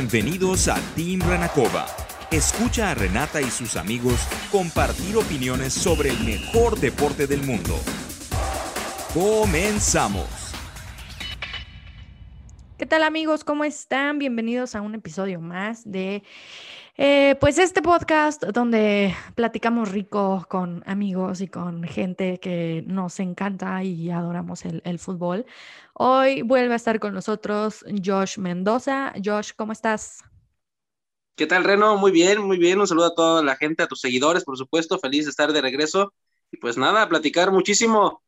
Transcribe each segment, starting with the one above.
Bienvenidos a Team Renacova. Escucha a Renata y sus amigos compartir opiniones sobre el mejor deporte del mundo. Comenzamos. ¿Qué tal amigos? ¿Cómo están? Bienvenidos a un episodio más de eh, pues este podcast donde platicamos rico con amigos y con gente que nos encanta y adoramos el, fútbol. Hoy vuelve a estar con nosotros Josh Mendoza. Josh, ¿cómo estás? ¿Qué tal, Reno? Muy bien, muy bien. Un saludo a toda la gente, a tus seguidores, por supuesto. Feliz de estar de regreso. Y pues nada, platicar muchísimo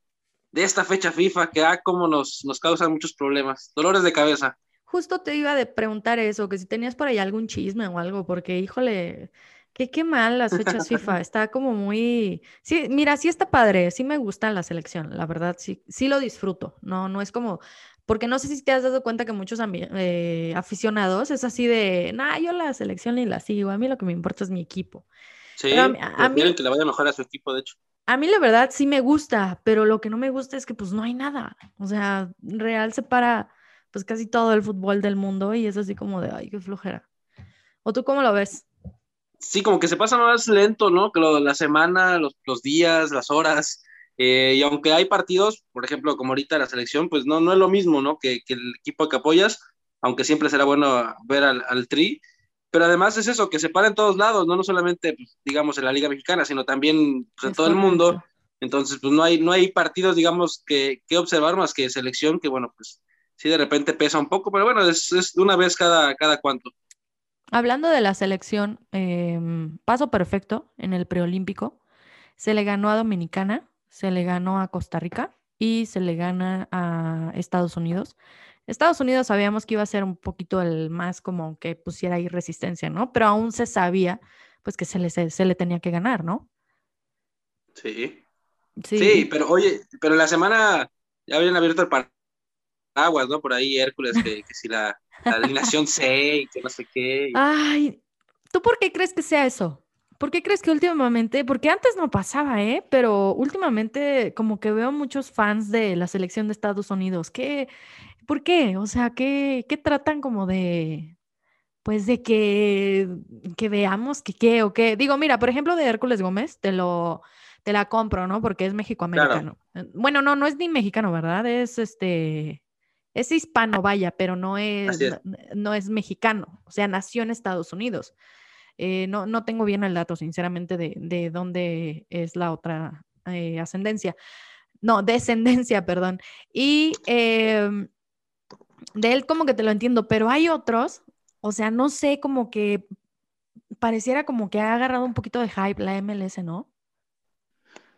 de esta fecha FIFA que, ah, como nos, nos causan muchos problemas, dolores de cabeza. Justo te iba a preguntar eso, que si tenías por ahí algún chisme o algo, porque híjole, qué, qué mal las fechas FIFA, está como muy... Sí, mira, sí está padre, sí me gusta la selección, la verdad, sí, sí lo disfruto, no, no es como... Porque no sé si te has dado cuenta que muchos eh, aficionados es así de, nah, yo la selección ni la sigo, a mí lo que me importa es mi equipo. Sí, a, a mí, que le vaya mejor a su equipo, de hecho. A mí la verdad sí me gusta, pero lo que no me gusta es que pues no hay nada. O sea, Real se para pues casi todo el fútbol del mundo y es así como de, ay, qué flojera. ¿O tú cómo lo ves? Sí, como que se pasa más lento, ¿no? Que lo, la semana, los, los días, las horas. Eh, y aunque hay partidos, por ejemplo, como ahorita la selección, pues no, no es lo mismo, ¿no? Que, que el equipo que apoyas, aunque siempre será bueno ver al, al, tri. Pero además es eso, que se para en todos lados, no, no solamente, pues, digamos, en la Liga Mexicana, sino también pues, en todo el mundo. Entonces, pues no hay, no hay partidos, digamos, que, que observar más que selección, que bueno, pues sí de repente pesa un poco, pero bueno, es, es una vez cada, cada cuánto. Hablando de la selección, eh, paso perfecto en el preolímpico. Se le ganó a Dominicana, se le ganó a Costa Rica y se le gana a Estados Unidos. Estados Unidos sabíamos que iba a ser un poquito el más como que pusiera ahí resistencia, ¿no? Pero aún se sabía pues que se le, se, se le tenía que ganar, ¿no? Sí. sí. Sí, pero oye, pero la semana ya habían abierto el partido aguas, ¿no? Por ahí Hércules, que, que si la, la alineación C y que no sé qué. Ay, ¿tú por qué crees que sea eso? ¿Por qué crees que últimamente, porque antes no pasaba, ¿eh? Pero últimamente como que veo muchos fans de la selección de Estados Unidos. ¿Qué? ¿Por qué? O sea, ¿qué, qué tratan como de, pues de que, que veamos que qué o qué? Digo, mira, por ejemplo, de Hércules Gómez, te lo, te la compro, ¿no? Porque es mexicoamericano. Claro. Bueno, no, no es ni mexicano, ¿verdad? Es este, es hispano, vaya, pero no es, es. No, no, es mexicano, o sea, nació en Estados Unidos. Eh, no, no, tengo bien el dato, sinceramente, de, de dónde es la otra eh, ascendencia. No, descendencia, perdón. Y eh, de él como que te lo entiendo, pero hay otros, o sea, no sé, como que pareciera como que ha agarrado un poquito de hype la MLS, ¿no?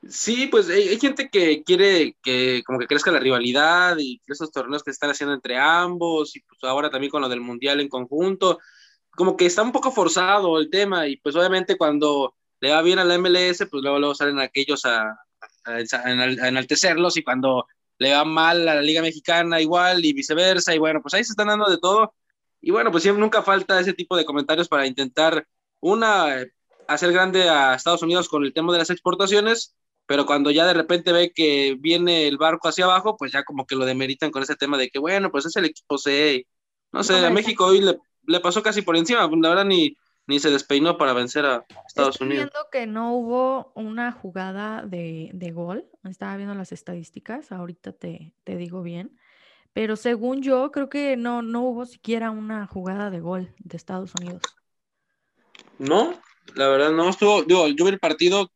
Sí, pues hay, gente que quiere que como que crezca la rivalidad y esos torneos que están haciendo entre ambos y pues ahora también con lo del mundial en conjunto, como que está un poco forzado el tema y pues obviamente cuando le va bien a la MLS, pues luego, luego salen aquellos a, a, a, enaltecerlos y cuando le va mal a la Liga Mexicana igual y viceversa y bueno, pues ahí se están dando de todo. Y bueno, pues siempre nunca falta ese tipo de comentarios para intentar una hacer grande a Estados Unidos con el tema de las exportaciones pero cuando ya de repente ve que viene el barco hacia abajo, pues ya como que lo demeritan con ese tema de que, bueno, pues es el equipo C. No sé, a México hoy le, le pasó casi por encima, la verdad ni, ni se despeinó para vencer a Estados Estoy Unidos. viendo que no hubo una jugada de, de, gol, estaba viendo las estadísticas, ahorita te, te, digo bien, pero según yo creo que no, no hubo siquiera una jugada de gol de Estados Unidos. No, la verdad no estuvo, digo, yo vi el partido,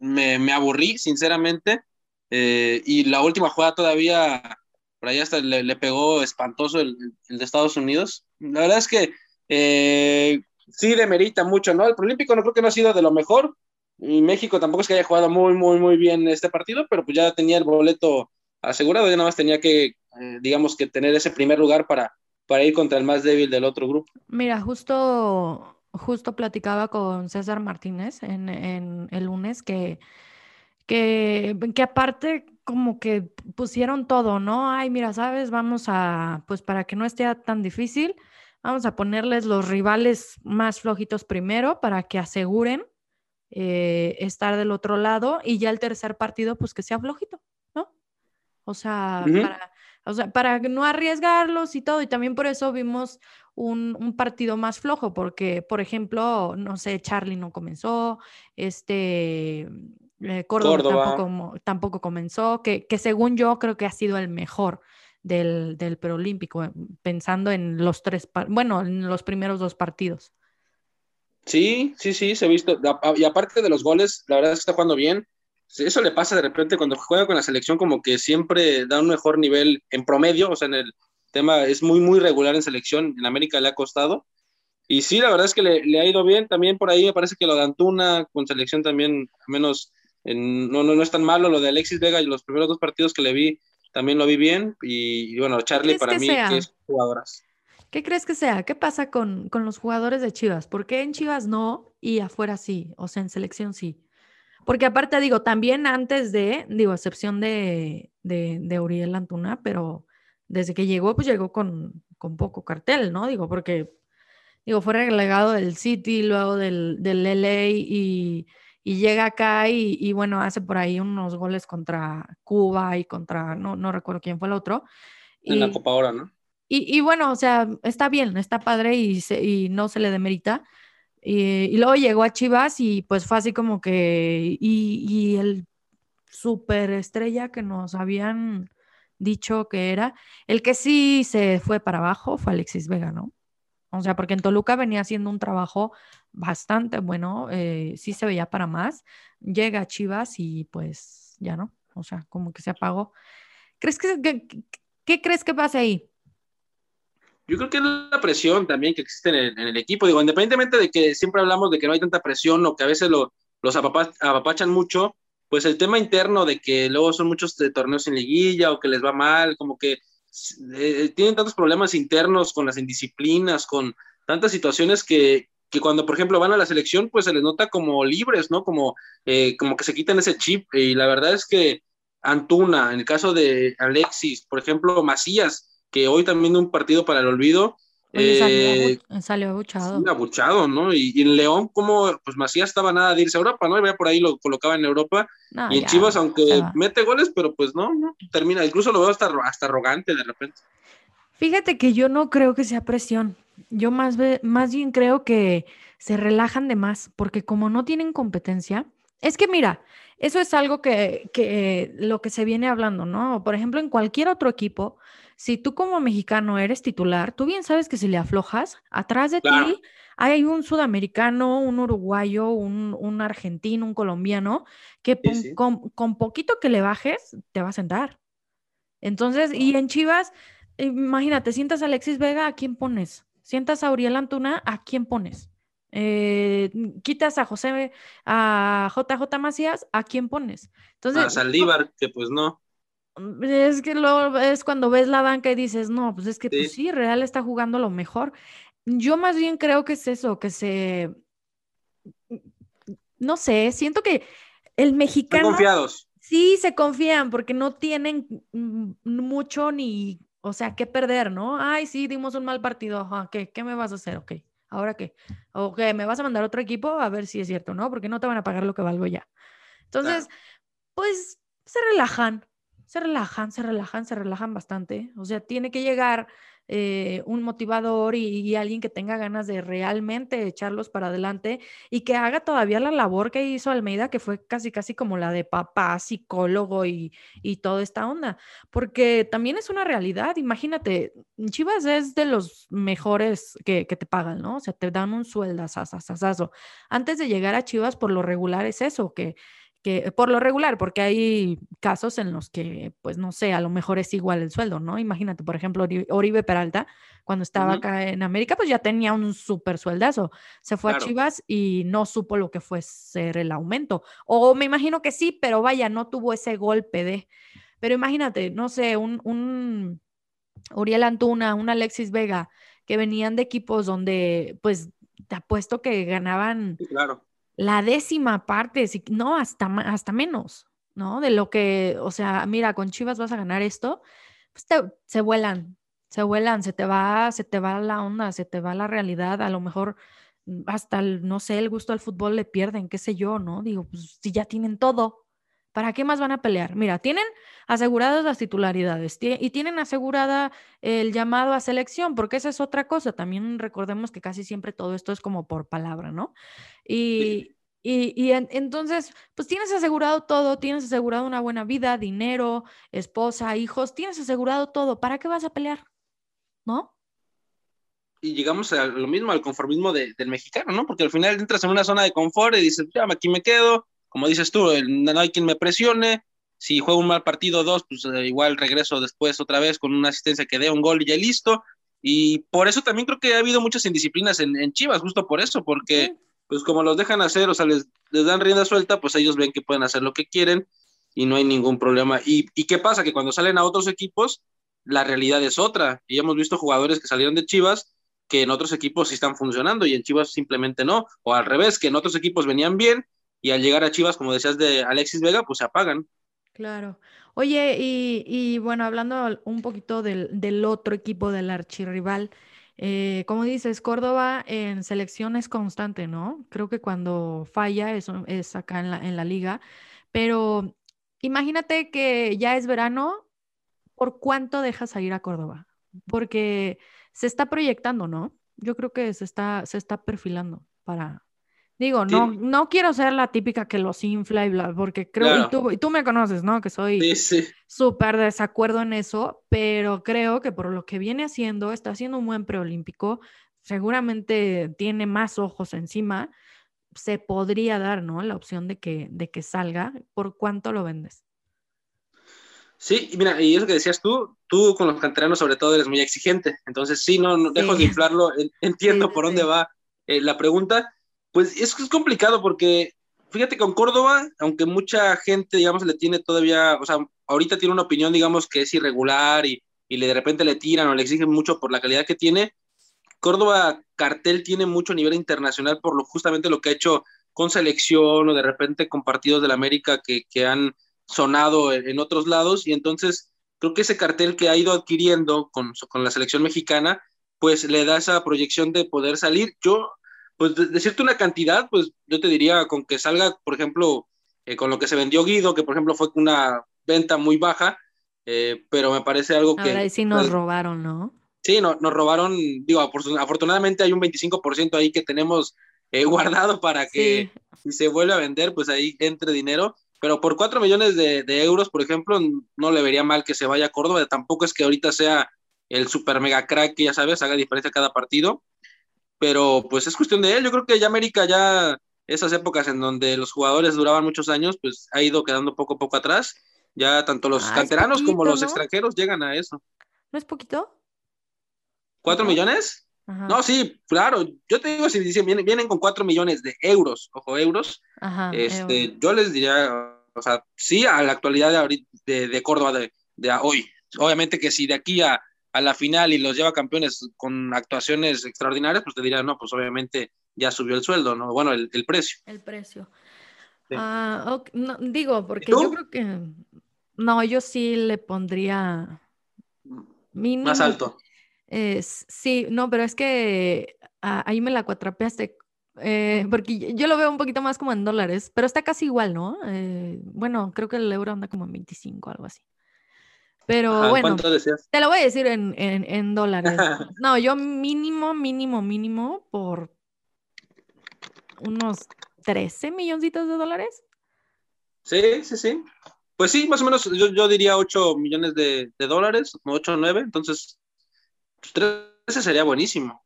me, me aburrí, sinceramente. Eh, y la última jugada todavía, por ahí hasta le, le pegó espantoso el, el, de Estados Unidos. La verdad es que eh, sí demerita mucho, ¿no? El Olímpico no creo que no ha sido de lo mejor. Y México tampoco es que haya jugado muy, muy, muy bien este partido, pero pues ya tenía el boleto asegurado, ya nada más tenía que, eh, digamos que tener ese primer lugar para, para ir contra el más débil del otro grupo. Mira, justo justo platicaba con César Martínez en, en el lunes que, que, que, aparte como que pusieron todo, ¿no? Ay, mira, sabes, vamos a, pues para que no esté tan difícil, vamos a ponerles los rivales más flojitos primero para que aseguren eh, estar del otro lado y ya el tercer partido, pues que sea flojito, ¿no? O sea, uh -huh. para O sea, para no arriesgarlos y todo. Y también por eso vimos un, partido más flojo, porque, por ejemplo, no sé, Charlie no comenzó, este eh, Córdoba, Tampoco, comenzó, que, que, según yo creo que ha sido el mejor del, del preolímpico, eh, pensando en los tres, bueno, en los primeros dos partidos. Sí, sí, sí, se ha visto. Y aparte de los goles, la verdad es que está jugando bien. Eso le pasa de repente cuando juega con la selección, como que siempre da un mejor nivel en promedio, o sea, en el tema es muy, muy regular en selección. En América le ha costado. Y sí, la verdad es que le, ha ido bien. También por ahí me parece que lo de Antuna con selección también, al menos, no, no, no es tan malo. Lo de Alexis Vega y los primeros dos partidos que le vi, también lo vi bien. Y, bueno, Charlie para mí, que es jugadoras. ¿Qué crees que sea? ¿Qué pasa con, con los jugadores de Chivas? ¿Por qué en Chivas no y afuera sí? O sea, en selección sí. Porque aparte digo, también antes de, digo, excepción de, de, de Uriel Antuna, pero desde que llegó, pues llegó con, con poco cartel, ¿no? Digo, porque, digo, fue relegado del City, luego del, del LA y, y llega acá y, y, bueno, hace por ahí unos goles contra Cuba y contra, no, no recuerdo quién fue el otro. En la Copa ahora, ¿no? Y, y, bueno, o sea, está bien, está padre y, se, y no se le demerita. Y, y, luego llegó a Chivas y pues fue así como que, y, y el super estrella que nos habían dicho que era, el que sí se fue para abajo fue Alexis Vega, ¿no? O sea, porque en Toluca venía haciendo un trabajo bastante bueno, eh, sí se veía para más, llega a Chivas y pues ya no, o sea, como que se apagó. ¿Crees que qué crees que pasa ahí? Yo creo que es la presión también que existe en el, equipo. Digo, independientemente de que siempre hablamos de que no hay tanta presión o que a veces los apapachan mucho, pues el tema interno de que luego son muchos de torneos en liguilla o que les va mal, como que eh, tienen tantos problemas internos con las indisciplinas, con tantas situaciones que, que, cuando, por ejemplo, van a la selección, pues se les nota como libres, ¿no? Como, eh, como que se quitan ese chip. Y la verdad es que Antuna, en el caso de Alexis, por ejemplo, Macías, que hoy también un partido para el olvido. Eh, salió, abuchado. abuchado, ¿no? Y, en León, como pues Macías estaba nada de irse a Europa, ¿no? Y por ahí lo colocaba en Europa. y en Chivas, aunque mete goles, pero pues no, no, termina. Incluso lo veo hasta, hasta arrogante de repente. Fíjate que yo no creo que sea presión. Yo más, más bien creo que se relajan de más, porque como no tienen competencia, es que mira, eso es algo que, que lo que se viene hablando, ¿no? Por ejemplo, en cualquier otro equipo, si tú como mexicano eres titular, tú bien sabes que si le aflojas, atrás de ti hay un sudamericano, un uruguayo, un, argentino, un colombiano, que Con, poquito que le bajes, te va a sentar. Entonces, y en Chivas, imagínate, sientas a Alexis Vega, ¿a quién pones? Sientas a Uriel Antuna, ¿a quién pones? Eh, quitas a José, a JJ Macías, ¿a quién pones? Entonces, a Saldívar, que pues no. Es que luego es cuando ves la banca y dices, no, pues es que pues sí. Real está jugando lo mejor. Yo más bien creo que es eso, que se, no sé, siento que el mexicano... Están confiados. Sí, se confían porque no tienen mucho ni, o sea, qué perder, ¿no? Ay, sí, dimos un mal partido, ¿qué, ¿qué me vas a hacer? Ok, ¿ahora qué? Ok, ¿me vas a mandar otro equipo? A ver si es cierto, ¿no? Porque no te van a pagar lo que valgo ya. Entonces, pues se relajan, se relajan, se relajan, se relajan bastante. O sea, tiene que llegar eh, un motivador y, alguien que tenga ganas de realmente echarlos para adelante y que haga todavía la labor que hizo Almeida, que fue casi, casi como la de papá, psicólogo y, y toda esta onda. Porque también es una realidad. Imagínate, Chivas es de los mejores que, que te pagan, ¿no? O sea, te dan un sueldo, Antes de llegar a Chivas, por lo regular es eso, que que por lo regular, porque hay casos en los que, pues no sé, a lo mejor es igual el sueldo, ¿no? Imagínate, por ejemplo, Oribe Peralta, cuando estaba acá en América, pues ya tenía un súper sueldazo. Se fue a Chivas y no supo lo que fue ser el aumento. O me imagino que sí, pero vaya, no tuvo ese golpe de... Pero imagínate, no sé, un, un Uriel Antuna, un Alexis Vega, que venían de equipos donde, pues, te apuesto que ganaban... claro la décima parte, no, hasta, hasta menos, ¿no? De lo que, o sea, mira, con Chivas vas a ganar esto, pues se vuelan, se vuelan, se te va, se te va la onda, se te va la realidad, a lo mejor mm, hasta, el, no sé, el gusto al fútbol le pierden, qué sé yo, ¿no? Digo, pues si ya tienen todo, ¿Para qué más van a pelear? Mira, tienen aseguradas las titularidades y tienen asegurada el llamado a selección, porque esa es otra cosa. También recordemos que casi siempre todo esto es como por palabra, ¿no? Y, y, entonces, pues tienes asegurado todo, tienes asegurado una buena vida, dinero, esposa, hijos, tienes asegurado todo. ¿Para qué vas a pelear? ¿No? y llegamos a lo mismo, al conformismo del mexicano, ¿no? Porque al final entras en una zona de confort y dices, ya, aquí me quedo, como dices tú, no hay quien me presione, si juego un mal partido dos, pues eh, igual regreso después otra vez con una asistencia que dé un gol y ya listo. Y por eso también creo que ha habido muchas indisciplinas en, Chivas, justo por eso, porque pues como los dejan hacer, o sea, les, les, dan rienda suelta, pues ellos ven que pueden hacer lo que quieren y no hay ningún problema. ¿Y, ¿Y qué pasa? Que cuando salen a otros equipos, la realidad es otra. Y hemos visto jugadores que salieron de Chivas que en otros equipos sí están funcionando y en Chivas simplemente no, o al revés, que en otros equipos venían bien y al llegar a Chivas, como decías de Alexis Vega, pues se apagan. Claro. Oye, y, bueno, hablando un poquito del, otro equipo del archirrival, eh, como dices, Córdoba en selección es constante, ¿no? Creo que cuando falla es, es acá en la, en la liga, pero imagínate que ya es verano, ¿por cuánto dejas a ir a Córdoba? Porque se está proyectando, ¿no? Yo creo que se está, se está perfilando para... Digo, no, no quiero ser la típica que los infla y bla, porque creo, y, tú, me conoces, ¿no? Que soy súper desacuerdo en eso, pero creo que por lo que viene haciendo, está haciendo un buen preolímpico, seguramente tiene más ojos encima, se podría dar, ¿no? La opción de que, de que salga. ¿Por cuánto lo vendes? Sí, y mira, y eso que decías tú, tú con los canteranos sobre todo eres muy exigente, entonces sí, no, no dejo de inflarlo, entiendo por dónde va eh, la pregunta, pues es, es complicado porque fíjate con Córdoba, aunque mucha gente, digamos, le tiene todavía, o sea, ahorita tiene una opinión, digamos, que es irregular y, y de repente le tiran o le exigen mucho por la calidad que tiene, Córdoba cartel tiene mucho nivel internacional por lo justamente lo que ha hecho con selección o de repente con partidos de la América que, que han sonado en, otros lados y entonces creo que ese cartel que ha ido adquiriendo con, con la selección mexicana, pues le da esa proyección de poder salir. Yo, pues decirte una cantidad, pues yo te diría con que salga, por ejemplo, eh, con lo que se vendió Guido, que por ejemplo fue una venta muy baja, eh, pero me parece algo que... Ahora sí nos robaron, ¿no? Sí, no, nos robaron, digo, afortunadamente hay un 25% ahí que tenemos eh, guardado para que si se vuelve a vender, pues ahí entre dinero pero por 4 millones de, euros, por ejemplo, no le vería mal que se vaya a Córdoba. Tampoco es que ahorita sea el super mega crack que ya sabes, haga diferencia cada partido. Pero pues es cuestión de él. Yo creo que ya América, ya esas épocas en donde los jugadores duraban muchos años, pues ha ido quedando poco a poco atrás. Ya tanto los ah, canteranos como los extranjeros llegan a eso. ¿No es poquito? ¿Cuatro millones? No, sí, claro. Yo te digo, si dicen, vienen, vienen con 4 millones de euros, ojo, euros, este, yo les diría, o sea, sí a la actualidad de, de, Córdoba de, de, hoy. Obviamente que si de aquí a, a, la final y los lleva campeones con actuaciones extraordinarias, pues te diría, no, pues obviamente ya subió el sueldo, ¿no? Bueno, el, el precio. El precio. Ah, digo, porque yo creo que, no, yo sí le pondría... Más alto sí, no, pero es que ah, ahí me la cuatrapeaste, eh, porque yo lo veo un poquito más como en dólares, pero está casi igual, ¿no? Eh, bueno, creo que el euro anda como en 25, algo así. Pero bueno, te lo voy a decir en, en dólares. no, yo mínimo, mínimo, mínimo por unos 13 milloncitos de dólares. Sí, sí, sí. Pues sí, más o menos yo, yo diría 8 millones de, de dólares, 8 o 9, entonces 13 sería buenísimo.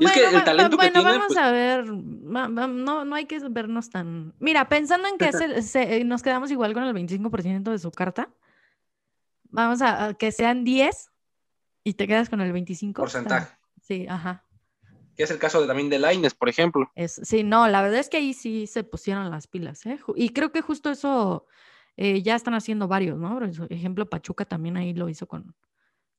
es que el talento que tiene, vamos pues a ver, no, no hay que vernos tan... Mira, pensando en que se, nos quedamos igual con el 25% de su carta, vamos a, que sean 10 y te quedas con el 25%. Porcentaje. Sí, ajá. Que es el caso de, también de Laines, por ejemplo. Es, sí, no, la verdad es que ahí sí se pusieron las pilas, ¿eh? Y creo que justo eso eh, ya están haciendo varios, ¿no? Por ejemplo, Pachuca también ahí lo hizo con,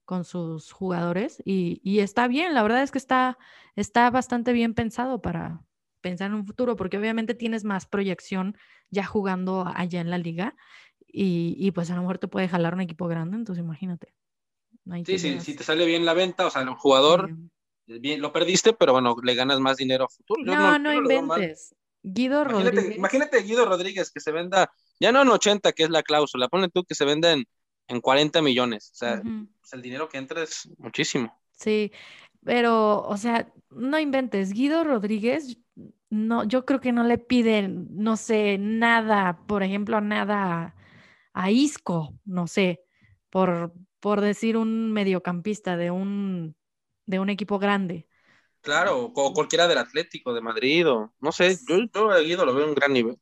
con sus jugadores y, está bien, la verdad es que está, está bastante bien pensado para pensar en un futuro, porque obviamente tienes más proyección ya jugando allá en la liga y, pues a lo mejor te puede jalar un equipo grande, entonces imagínate. sí, sí, si te sale bien la venta, o sea, el jugador, bien, lo perdiste, pero bueno, le ganas más dinero a futuro. no, no, inventes. Guido imagínate, Rodríguez. Imagínate Guido Rodríguez que se venda ya no en 80, que es la cláusula, ponle tú que se venden en 40 millones. O sea, pues, el dinero que entra es muchísimo. Sí, pero, o sea, no inventes. Guido Rodríguez, no, yo creo que no le piden, no sé, nada, por ejemplo, nada a Isco, no sé, por, por decir un mediocampista de un, de un equipo grande. Claro, o cualquiera del Atlético de Madrid, o no sé, yo, yo a Guido lo veo en un gran nivel.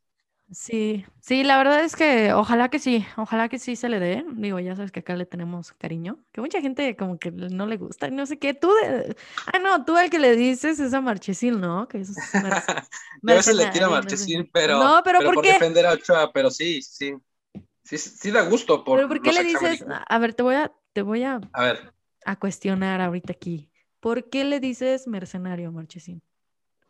Sí, sí, la verdad es que ojalá que sí, ojalá que sí se le dé. Digo, ya sabes que acá le tenemos cariño, que mucha gente como que no le gusta, no sé qué. Tú, de... ah, no, tú el que le dices es a Marchesín, ¿no? Que es a veces le tiro a Marchesín, pero, no, pero, ¿por, qué? defender a Ochoa, pero sí, sí, sí, sí da gusto. Por pero ¿por qué le dices? A ver, te voy a, te voy a, a ver, a cuestionar ahorita aquí. ¿Por qué le dices mercenario Marchesín?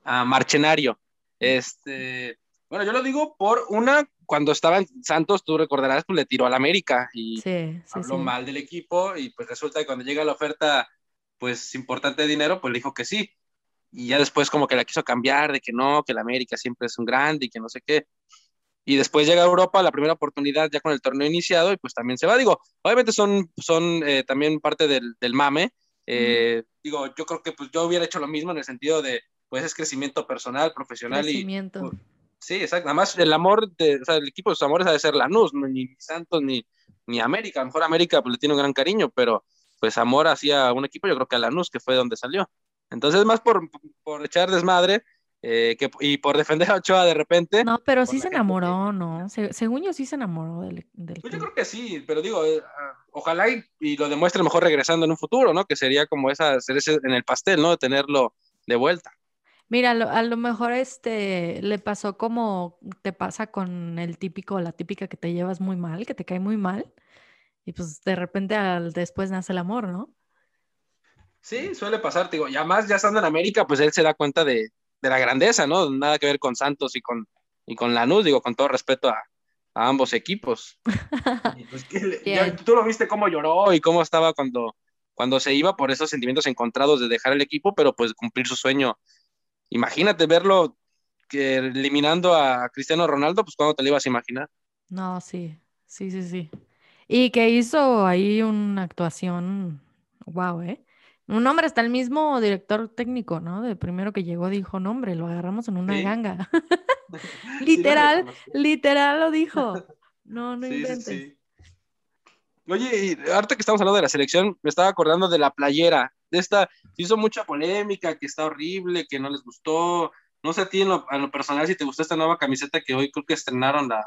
A Marchenario, este bueno, yo lo digo por una, cuando estaba en Santos, tú recordarás, pues le tiró al América y habló mal del equipo y pues resulta que cuando llega la oferta, pues importante de dinero, pues le dijo que sí. Y ya después como que la quiso cambiar, de que no, que el América siempre es un grande y que no sé qué. Y después llega a Europa la primera oportunidad ya con el torneo iniciado y pues también se va. Digo, obviamente son, son eh, también parte del, del mame. Eh, digo, yo creo que pues yo hubiera hecho lo mismo en el sentido de, pues es crecimiento personal, profesional crecimiento. y... Pues, Sí, exacto. Además, el amor, de, o sea, el equipo de sus amores ha de ser Lanús, ni Santos ni, ni América. A lo mejor América pues, le tiene un gran cariño, pero pues amor hacia un equipo, yo creo que a Lanús, que fue donde salió. Entonces, más por, por echar desmadre eh, que, y por defender a Ochoa de repente. No, pero sí se enamoró, ¿no? según yo, sí se enamoró del. pues yo creo que sí, pero digo, eh, ah, ojalá y, lo demuestre mejor regresando en un futuro, ¿no? Que sería como esa cereza en el pastel, ¿no? De tenerlo de vuelta. Mira, a lo, mejor este le pasó como te pasa con el típico, la típica que te llevas muy mal, que te cae muy mal, y pues de repente al después nace el amor, ¿no? Sí, suele pasar, digo, y además ya estando en América, pues él se da cuenta de, la grandeza, ¿no? Nada que ver con Santos y con, y con Lanús, digo, con todo respeto a, ambos equipos. Pues, tú lo viste cómo lloró y cómo estaba cuando, cuando se iba por esos sentimientos encontrados de dejar el equipo, pero pues cumplir su sueño imagínate verlo que eliminando a Cristiano Ronaldo, pues cuando te lo ibas a imaginar. No, sí, sí, sí, sí. Y que hizo ahí una actuación, wow, ¿eh? Un hombre, hasta el mismo director técnico, ¿no? De primero que llegó dijo, no, hombre, lo agarramos en una ganga. literal, literal lo dijo. No, no inventes. Oye, y ahorita que estamos hablando de la selección, me estaba acordando de la playera de esta, se hizo mucha polémica, que está horrible, que no les gustó. No sé a ti en lo, personal si te gustó esta nueva camiseta que hoy creo que estrenaron la,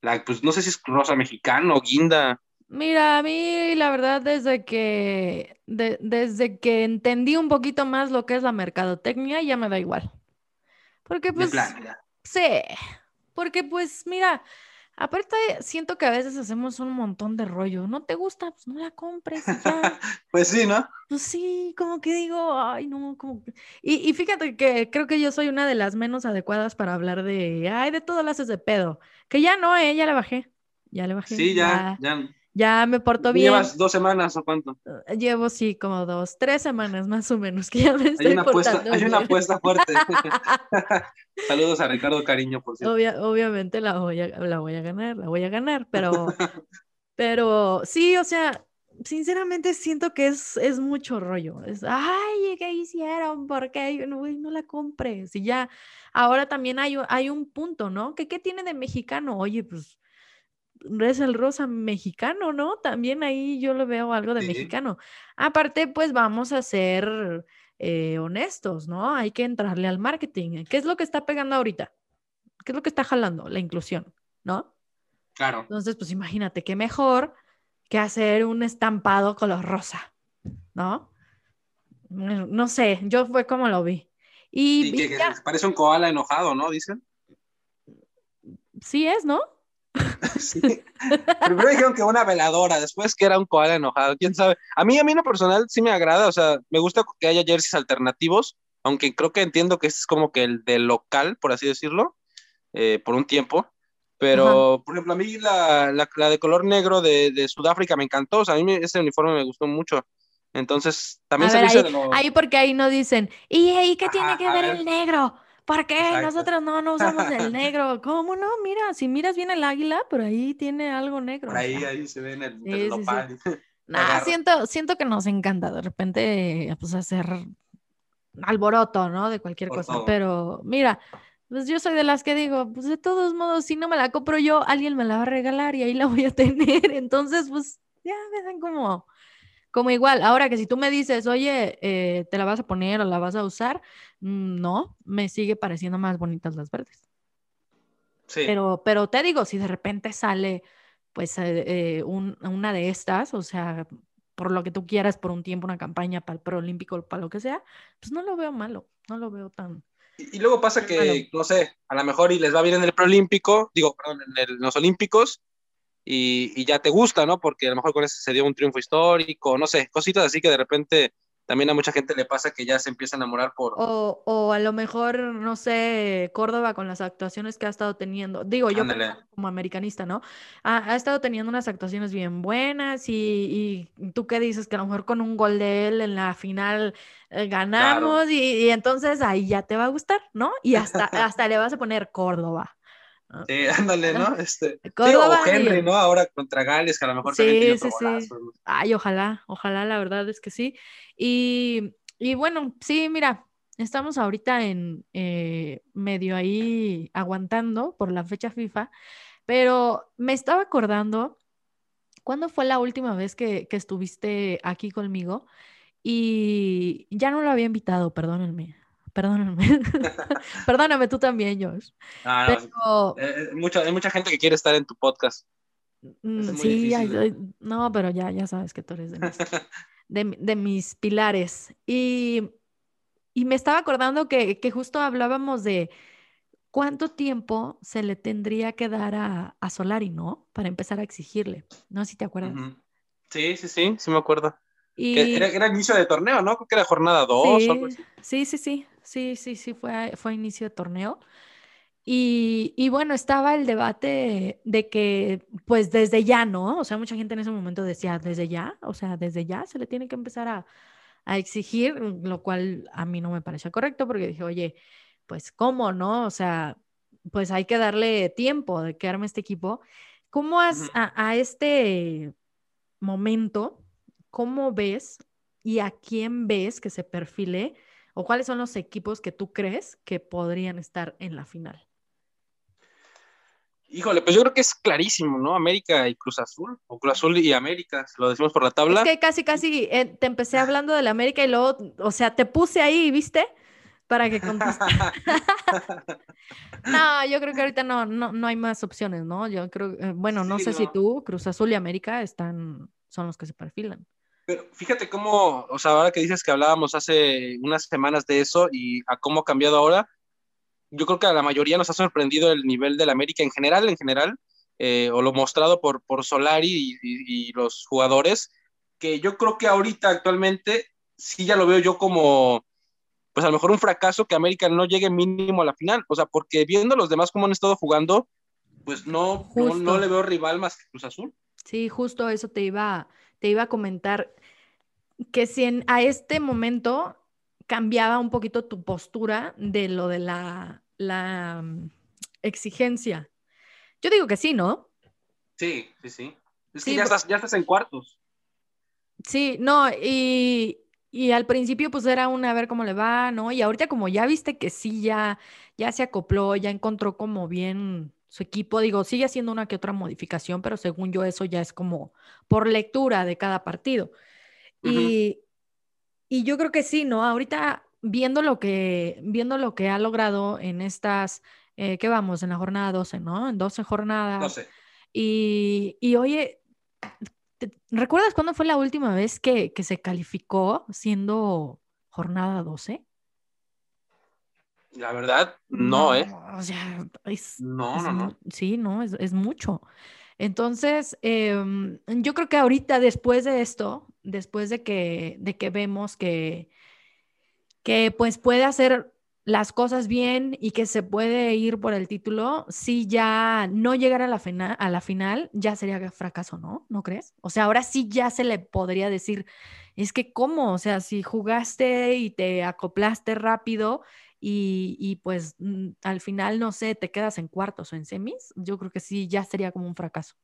la pues no sé si es rosa mexicano, guinda. Mira, a mí la verdad desde que desde que entendí un poquito más lo que es la mercadotecnia ya me da igual. Porque pues sí, porque pues mira, Aparte, siento que a veces hacemos un montón de rollo. ¿No te gusta? Pues no la compres ya. pues sí, ¿no? Pues sí, como que digo, ay, no, como Y, y, fíjate que creo que yo soy una de las menos adecuadas para hablar de, ay, de todo lo haces de pedo. Que ya no, eh, ya le bajé. Ya le bajé. Sí, ya, ya. Ya me porto bien. ¿Llevas dos semanas o cuánto? Eh, llevo, sí, como dos, tres semanas más o menos que ya me estoy hay una apuesta, Hay una apuesta fuerte. Saludos a Ricardo Cariño, por cierto. obviamente la voy, a, la voy a ganar, la voy a ganar, pero, pero sí, o sea, sinceramente siento que es, es mucho rollo. Es, ay, ¿qué hicieron? ¿Por qué? No, no la compres. Y ya, ahora también hay, hay un punto, ¿no? ¿Qué, ¿Qué tiene de mexicano? Oye, pues es el rosa mexicano, ¿no? También ahí yo lo veo algo de mexicano. Aparte, pues vamos a ser eh, honestos, ¿no? Hay que entrarle al marketing. ¿Qué es lo que está pegando ahorita? ¿Qué es lo que está jalando? La inclusión, ¿no? Claro. Entonces, pues imagínate, qué mejor que hacer un estampado color rosa, ¿no? No sé, yo fue como lo vi. Y, que, parece un koala enojado, ¿no? Dicen. Sí es, ¿no? sí. Primero dijeron que una veladora, después que era un koala enojado, quién sabe. A mí, a mí en lo personal sí me agrada, o sea, me gusta que haya jerseys alternativos, aunque creo que entiendo que es como que el de local, por así decirlo, eh, por un tiempo. Pero, por ejemplo, a mí la, la, de color negro de, de, Sudáfrica me encantó, o sea, a mí ese uniforme me gustó mucho. Entonces, también se ahí, ahí porque ahí no dicen, ¿y ahí qué tiene que ver el negro? ¿Por qué? Nosotros no, no usamos el negro. ¿Cómo no? Mira, si miras bien el águila, pero ahí tiene algo negro. Por ahí, ahí se ve en el, sí, siento, siento que nos encanta de repente pues, hacer alboroto, ¿no? De cualquier cosa. Pero mira, pues yo soy de las que digo, pues de todos modos, si no me la compro yo, alguien me la va a regalar y ahí la voy a tener. Entonces, pues ya me dan como, como igual. Ahora que si tú me dices, oye, eh, ¿te la vas a poner o la vas a usar? Mm, no, me sigue pareciendo más bonitas las verdes. Sí. Pero, pero te digo, si de repente sale, pues, eh, eh, una de estas, o sea, por lo que tú quieras, por un tiempo, una campaña para el preolímpico, para lo que sea, pues no lo veo malo, no lo veo tan... Y, luego pasa que, no sé, a lo mejor y les va bien en el preolímpico, digo, perdón, en, los olímpicos, y, y, ya te gusta, ¿no? Porque a lo mejor con eso se dio un triunfo histórico, no sé, cositas así que de repente también a mucha gente le pasa que ya se empieza a enamorar por... O, o a lo mejor, no sé, Córdoba con las actuaciones que ha estado teniendo, digo yo como americanista, ¿no? Ha, estado teniendo unas actuaciones bien buenas y, y, tú qué dices, que a lo mejor con un gol de él en la final eh, ganamos y, y, entonces ahí ya te va a gustar, ¿no? Y hasta, hasta le vas a poner Córdoba. Sí, ándale, ¿no? Este, o Henry, ¿no? Ahora contra Gales, que a lo mejor sí, sí, sí. Ay, ojalá, ojalá, la verdad es que sí. Y, y bueno, sí, mira, estamos ahorita en eh, medio ahí aguantando por la fecha FIFA, pero me estaba acordando, ¿cuándo fue la última vez que, que estuviste aquí conmigo? Y ya no lo había invitado, perdónenme perdóname. Perdóname tú también, Josh. Ah, eh, eh, mucha, hay mucha gente que quiere estar en tu podcast. Mm, sí, no, pero ya, ya sabes que tú eres de mis, de, mis pilares. Y, y, me estaba acordando que, que, justo hablábamos de cuánto tiempo se le tendría que dar a, a Solari, ¿no? Para empezar a exigirle. No sé si te acuerdas. Sí, sí, sí, sí me acuerdo. Era, era, inicio de torneo, ¿no? Creo que era jornada 2 sí, sí, sí, sí, sí, sí, fue, fue inicio de torneo. Y, y, bueno, estaba el debate de que, pues desde ya, ¿no? O sea, mucha gente en ese momento decía, desde ya, o sea, desde ya se le tiene que empezar a, a exigir, lo cual a mí no me parecía correcto porque dije, oye, pues cómo, ¿no? O sea, pues hay que darle tiempo de que arme este equipo. ¿Cómo has, a, a este momento, cómo ves y a quién ves que se perfile o cuáles son los equipos que tú crees que podrían estar en la final? Híjole, pues yo creo que es clarísimo, ¿no? América y Cruz Azul, o Cruz Azul y América, lo decimos por la tabla. Es que casi, casi eh, te empecé hablando de la América y luego, o sea, te puse ahí, ¿viste? Para que contestes. no, yo creo que ahorita no, no, hay más opciones, ¿no? Yo creo, eh, bueno, no sé si tú, Cruz Azul y América están, son los que se perfilan. Pero fíjate cómo, o sea, ahora que dices que hablábamos hace unas semanas de eso y a cómo ha cambiado ahora, yo creo que a la mayoría nos ha sorprendido el nivel del América en general, en general, eh, o lo mostrado por, por Solari y, los jugadores, que yo creo que ahorita actualmente sí ya lo veo yo como, pues a lo mejor un fracaso que América no llegue mínimo a la final, o sea, porque viendo los demás cómo han estado jugando, pues no, no, no, le veo rival más que Cruz Azul. Sí, justo eso te iba te iba a comentar que si en, a este momento cambiaba un poquito tu postura de lo de la, la mm, exigencia. Yo digo que sí, ¿no? Sí, sí, sí. Es que ya, estás, ya estás en cuartos. Sí, no, y, y al principio pues era una a ver cómo le va, ¿no? Y ahorita como ya viste que sí, ya, ya se acopló, ya encontró como bien su equipo, digo, sigue haciendo una que otra modificación, pero según yo eso ya es como por lectura de cada partido. Y, y, yo creo que sí, ¿no? Ahorita viendo lo que, viendo lo que ha logrado en estas, eh, ¿qué vamos? En la jornada 12, ¿no? En 12 jornadas. 12. Y, y oye, ¿recuerdas cuándo fue la última vez que, que se calificó siendo jornada 12? La verdad, no, ¿eh? O sea, es, no, no, no. Sí, no, es, mucho. Entonces, em, yo creo que ahorita, después de esto, después de que, de que vemos que, que pues puede hacer las cosas bien y que se puede ir por el título, si ya no llegara a la, a la final, ya sería fracaso, ¿no? ¿No crees? O sea, ahora sí ya se le podría decir, es que cómo, o sea, si jugaste y te acoplaste rápido y, pues mm, al final, no sé, te quedas en cuartos o en semis, yo creo que sí, ya sería como un fracaso.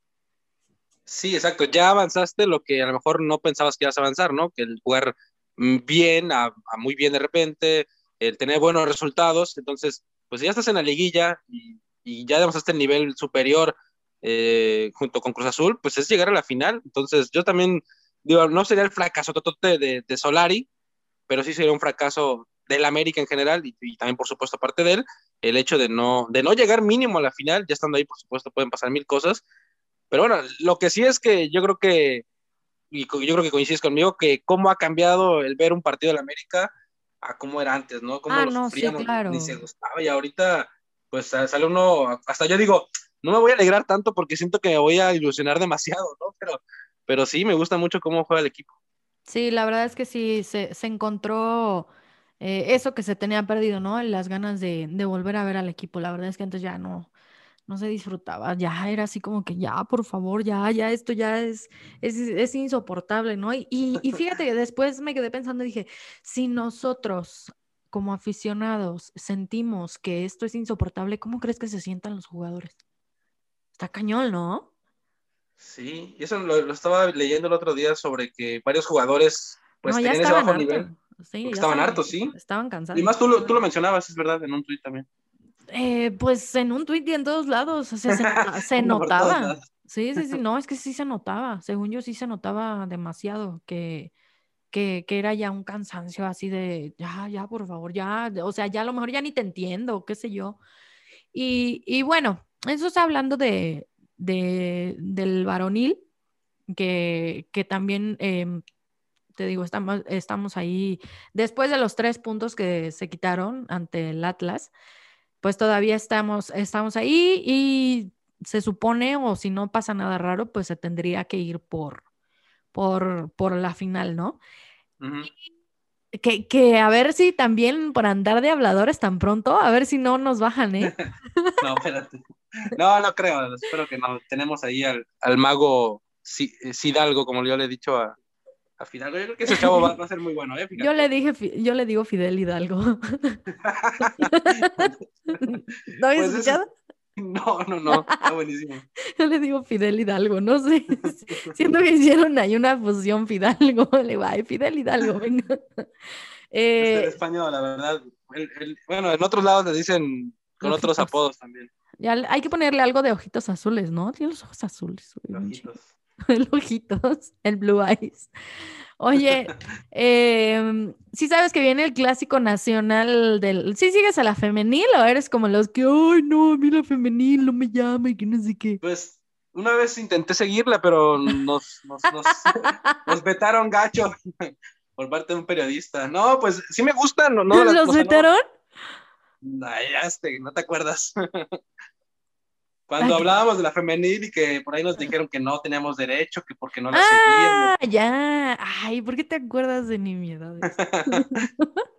Sí, exacto, ya avanzaste lo que a lo mejor no pensabas que ibas a avanzar, ¿no? Que el jugar mm, bien, a, muy bien de repente, el tener buenos resultados, entonces, pues ya estás en la liguilla y, y ya demostraste el nivel superior eh, junto con Cruz Azul, pues es llegar a la final, entonces yo también, digo, no sería el fracaso totote de Solari, pero sí sería un fracaso del América en general y, también, por supuesto, aparte de él, el hecho de no, de no llegar mínimo a la final, ya estando ahí, por supuesto, pueden pasar mil cosas. Pero bueno, lo que sí es que yo creo que, y yo creo que coincides conmigo, que cómo ha cambiado el ver un partido del América a cómo era antes, ¿no? Cómo ah, lo no, sufríamos, sí, claro. ni se gustaba y ahorita, pues sale uno, hasta yo digo, no me voy a alegrar tanto porque siento que me voy a ilusionar demasiado, ¿no? Pero, pero sí, me gusta mucho cómo juega el equipo. Sí, la verdad es que sí, se, se encontró eh, eso que se tenía perdido, ¿no? Las ganas de, de, volver a ver al equipo. La verdad es que antes ya no, no se disfrutaba, ya era así como que ya, por favor, ya, ya, esto ya es, es, es insoportable, ¿no? Y, y, y fíjate que después me quedé pensando y dije, si nosotros como aficionados sentimos que esto es insoportable, ¿cómo crees que se sientan los jugadores? Está cañón, ¿no? Sí, y eso lo, lo estaba leyendo el otro día sobre que varios jugadores pues no, tenían ese bajo nivel. Sí, estaban hartos, sí. Estaban cansados. Y más tú lo, tú lo mencionabas, es verdad, en un tuit también. Eh, pues en un tuit y en todos lados, o sea, se, notaba. Sí, sí, sí, no, es que sí se notaba. Según yo sí se notaba demasiado que, que, que era ya un cansancio así de, ya, ya, por favor, ya, o sea, ya a lo mejor ya ni te entiendo, qué sé yo. Y, y bueno, eso está hablando de, de, del varonil, que, que también, em, te digo, estamos, estamos ahí, después de los tres puntos que se quitaron ante el Atlas, pues todavía estamos, estamos ahí y se supone, o si no pasa nada raro, pues se tendría que ir por, por, por la final, ¿no? Que, que a ver si también por andar de habladores tan pronto, a ver si no nos bajan, ¿eh? No, espérate. No, no creo, espero que no. Tenemos ahí al, al mago Si- eh, Sidalgo, como yo le he dicho a, a Fidalgo. Yo creo que ese chavo va, va a ser muy bueno, ¿eh? Yo le dije, yo le digo Fidel Hidalgo. ¿No habías Pues escuchado? No, no, no, está buenísimo. Yo le digo Fidel Hidalgo, no sé. Siento que hicieron ahí una fusión Fidalgo. Le digo, ay, Fidel Hidalgo, venga. Este Eh, español, la verdad. el- el- bueno, en otros lados le dicen con otros apodos también. ya hay que ponerle algo de ojitos azules, ¿no? Tiene los ojos azules. Ojitos. El ojitos, el blue eyes. Oye, em, ¿sí sabes que viene el clásico nacional del... ¿Sí sigues a la femenil o eres como los que, ay, no, a mí la femenil no me llama y que no sé qué? Pues una vez intenté seguirla, pero nos, nos, nos, nos vetaron gacho por parte de un periodista. No, pues sí me gustan, no, no, ¿Los o sea, no- vetaron? Ay, ya este, no te acuerdas. Cuando Ay. hablábamos de la femenil y que por ahí nos dijeron que no teníamos derecho, que porque no la Ah, seguíamos. ya. Ay, ¿por qué te acuerdas de nimiedades?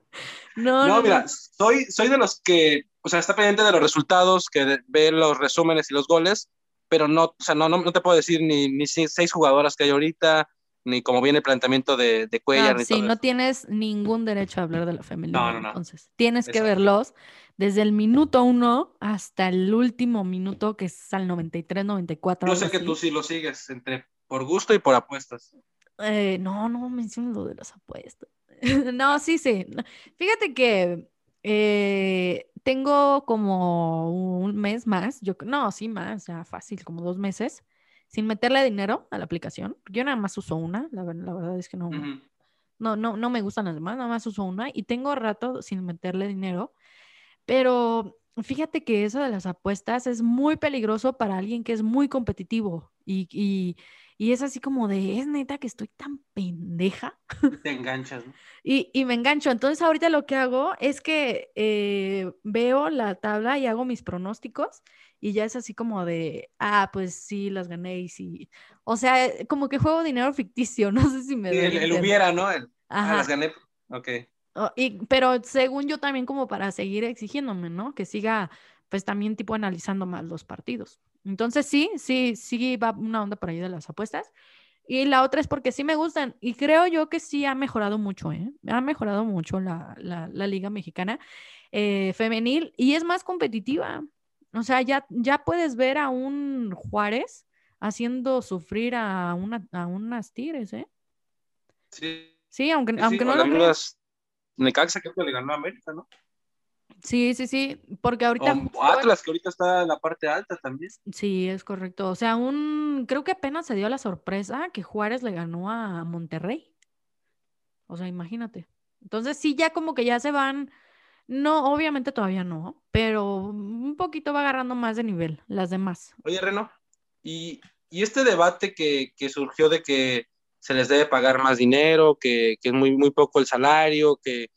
No, No, no, mira, no. soy, soy de los que, o sea, está pendiente de los resultados, que ve los resúmenes y los goles, pero no, o sea, no, no, no te puedo decir ni, ni seis jugadoras que hay ahorita, ni cómo viene el planteamiento de, de Cuellar, Ah, ni sí, todo no eso. tienes ningún derecho a hablar de la femenil. No, no, no. Entonces, tienes que Exacto. verlos desde el minuto uno hasta el último minuto, que es al 93, 94. Yo sé que así. tú sí lo sigues, entre por gusto y por apuestas. Eh, no, no menciones lo de las apuestas. No, sí, sí. Fíjate que eh, tengo como un mes más, yo, no, sí más, ya fácil, como dos meses, sin meterle dinero a la aplicación. Yo nada más uso una, la, la verdad es que no, no, no, no me gustan las demás, nada más uso una y tengo rato sin meterle dinero, pero fíjate que eso de las apuestas es muy peligroso para alguien que es muy competitivo y, y, y es así como de, es neta que estoy tan pendeja Te enganchas, ¿no? y, y me engancho. Entonces ahorita lo que hago es que eh, veo la tabla y hago mis pronósticos y ya es así como de, ah, pues sí, las gané y sí. O sea, eh, como que juego dinero ficticio, no sé si me Sí, el, hubiera, ¿no? El, ah, las gané. Ok. Oh, y, pero según yo también como para seguir exigiéndome, ¿no? Que siga pues también tipo analizando más los partidos. Entonces sí, sí, sí va una onda por ahí de las apuestas. Y la otra es porque sí me gustan y creo yo que sí ha mejorado mucho, ¿eh? Ha mejorado mucho la, la, la liga mexicana. eh, femenil y es más competitiva. O sea, ya, ya puedes ver a un Juárez haciendo sufrir a, una, a unas Tigres, ¿eh? Sí. Sí, aunque, Sí, aunque no lo creas. Necaxa creo que le ganó a América, ¿no? Sí, sí, sí, porque ahorita... O Atlas, que ahorita está en la parte alta también. Sí, es correcto. O sea, un, creo que apenas se dio la sorpresa que Juárez le ganó a Monterrey. O sea, imagínate. Entonces sí, ya como que ya se van, no, obviamente todavía no, pero un poquito va agarrando más de nivel, las demás. Oye, Reno, y, y este debate que, que surgió de que se les debe pagar más dinero, que, que es muy, muy poco el salario, que...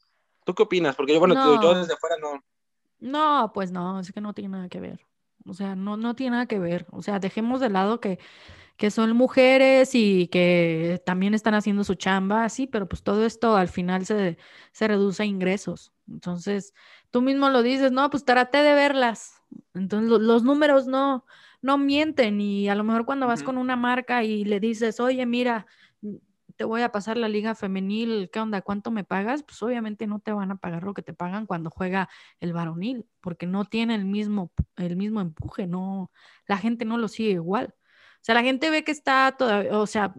¿Tú qué opinas? Porque yo, bueno, No. yo desde afuera no... No, pues no, es que no tiene nada que ver. O sea, no, no tiene nada que ver. O sea, dejemos de lado que, que son mujeres y que también están haciendo su chamba, sí, pero pues todo esto al final se, se reduce a ingresos. Entonces, tú mismo lo dices, no, pues traté de verlas. Entonces, lo- los números no, no mienten y a lo mejor cuando vas con una marca y le dices, oye, mira, te voy a pasar la liga femenil, ¿qué onda? ¿Cuánto me pagas? Pues obviamente no te van a pagar lo que te pagan cuando juega el varonil, porque no tiene el mismo, el mismo empuje, no, la gente no lo sigue igual. O sea, la gente ve que está todavía, o sea,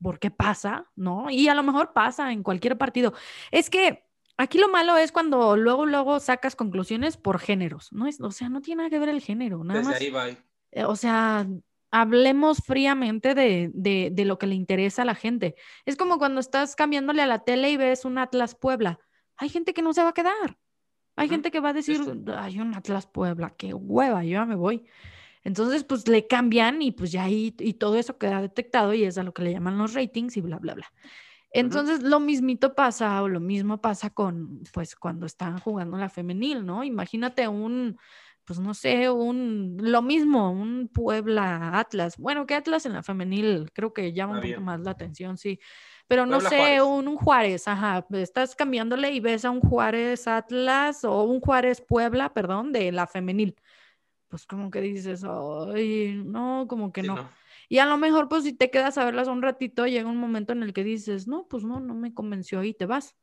¿por qué pasa? ¿No? Y a lo mejor pasa en cualquier partido. Es que aquí lo malo es cuando luego, luego sacas conclusiones por géneros, ¿no? Es, o sea, no tiene nada que ver el género, nada Desde más. ahí va. Eh, O sea, hablemos fríamente de, de, de lo que le interesa a la gente. Es como cuando estás cambiándole a la tele y ves un Atlas Puebla. Hay gente que no se va a quedar. Hay gente que va a decir, hay un Atlas Puebla, qué hueva, yo ya me voy. Entonces, pues le cambian y pues ya ahí, y todo eso queda detectado y es a lo que le llaman los ratings y bla, bla, bla. Entonces, lo mismito pasa o lo mismo pasa con, pues, cuando están jugando la femenil, ¿no? Imagínate un, pues, no sé, un, lo mismo, un Puebla Atlas. Bueno, que Atlas en la femenil creo que llama un poquito más la atención, sí. Pero no sé, Juárez. un, un Juárez, ajá, estás cambiándole y ves a un Juárez Atlas o un Juárez Puebla, perdón, de la femenil. Pues como que dices, ay, no, como que Sí, no. ¿no? Y a lo mejor, pues si te quedas a verlas un ratito, llega un momento en el que dices, no, pues no, no me convenció y te vas.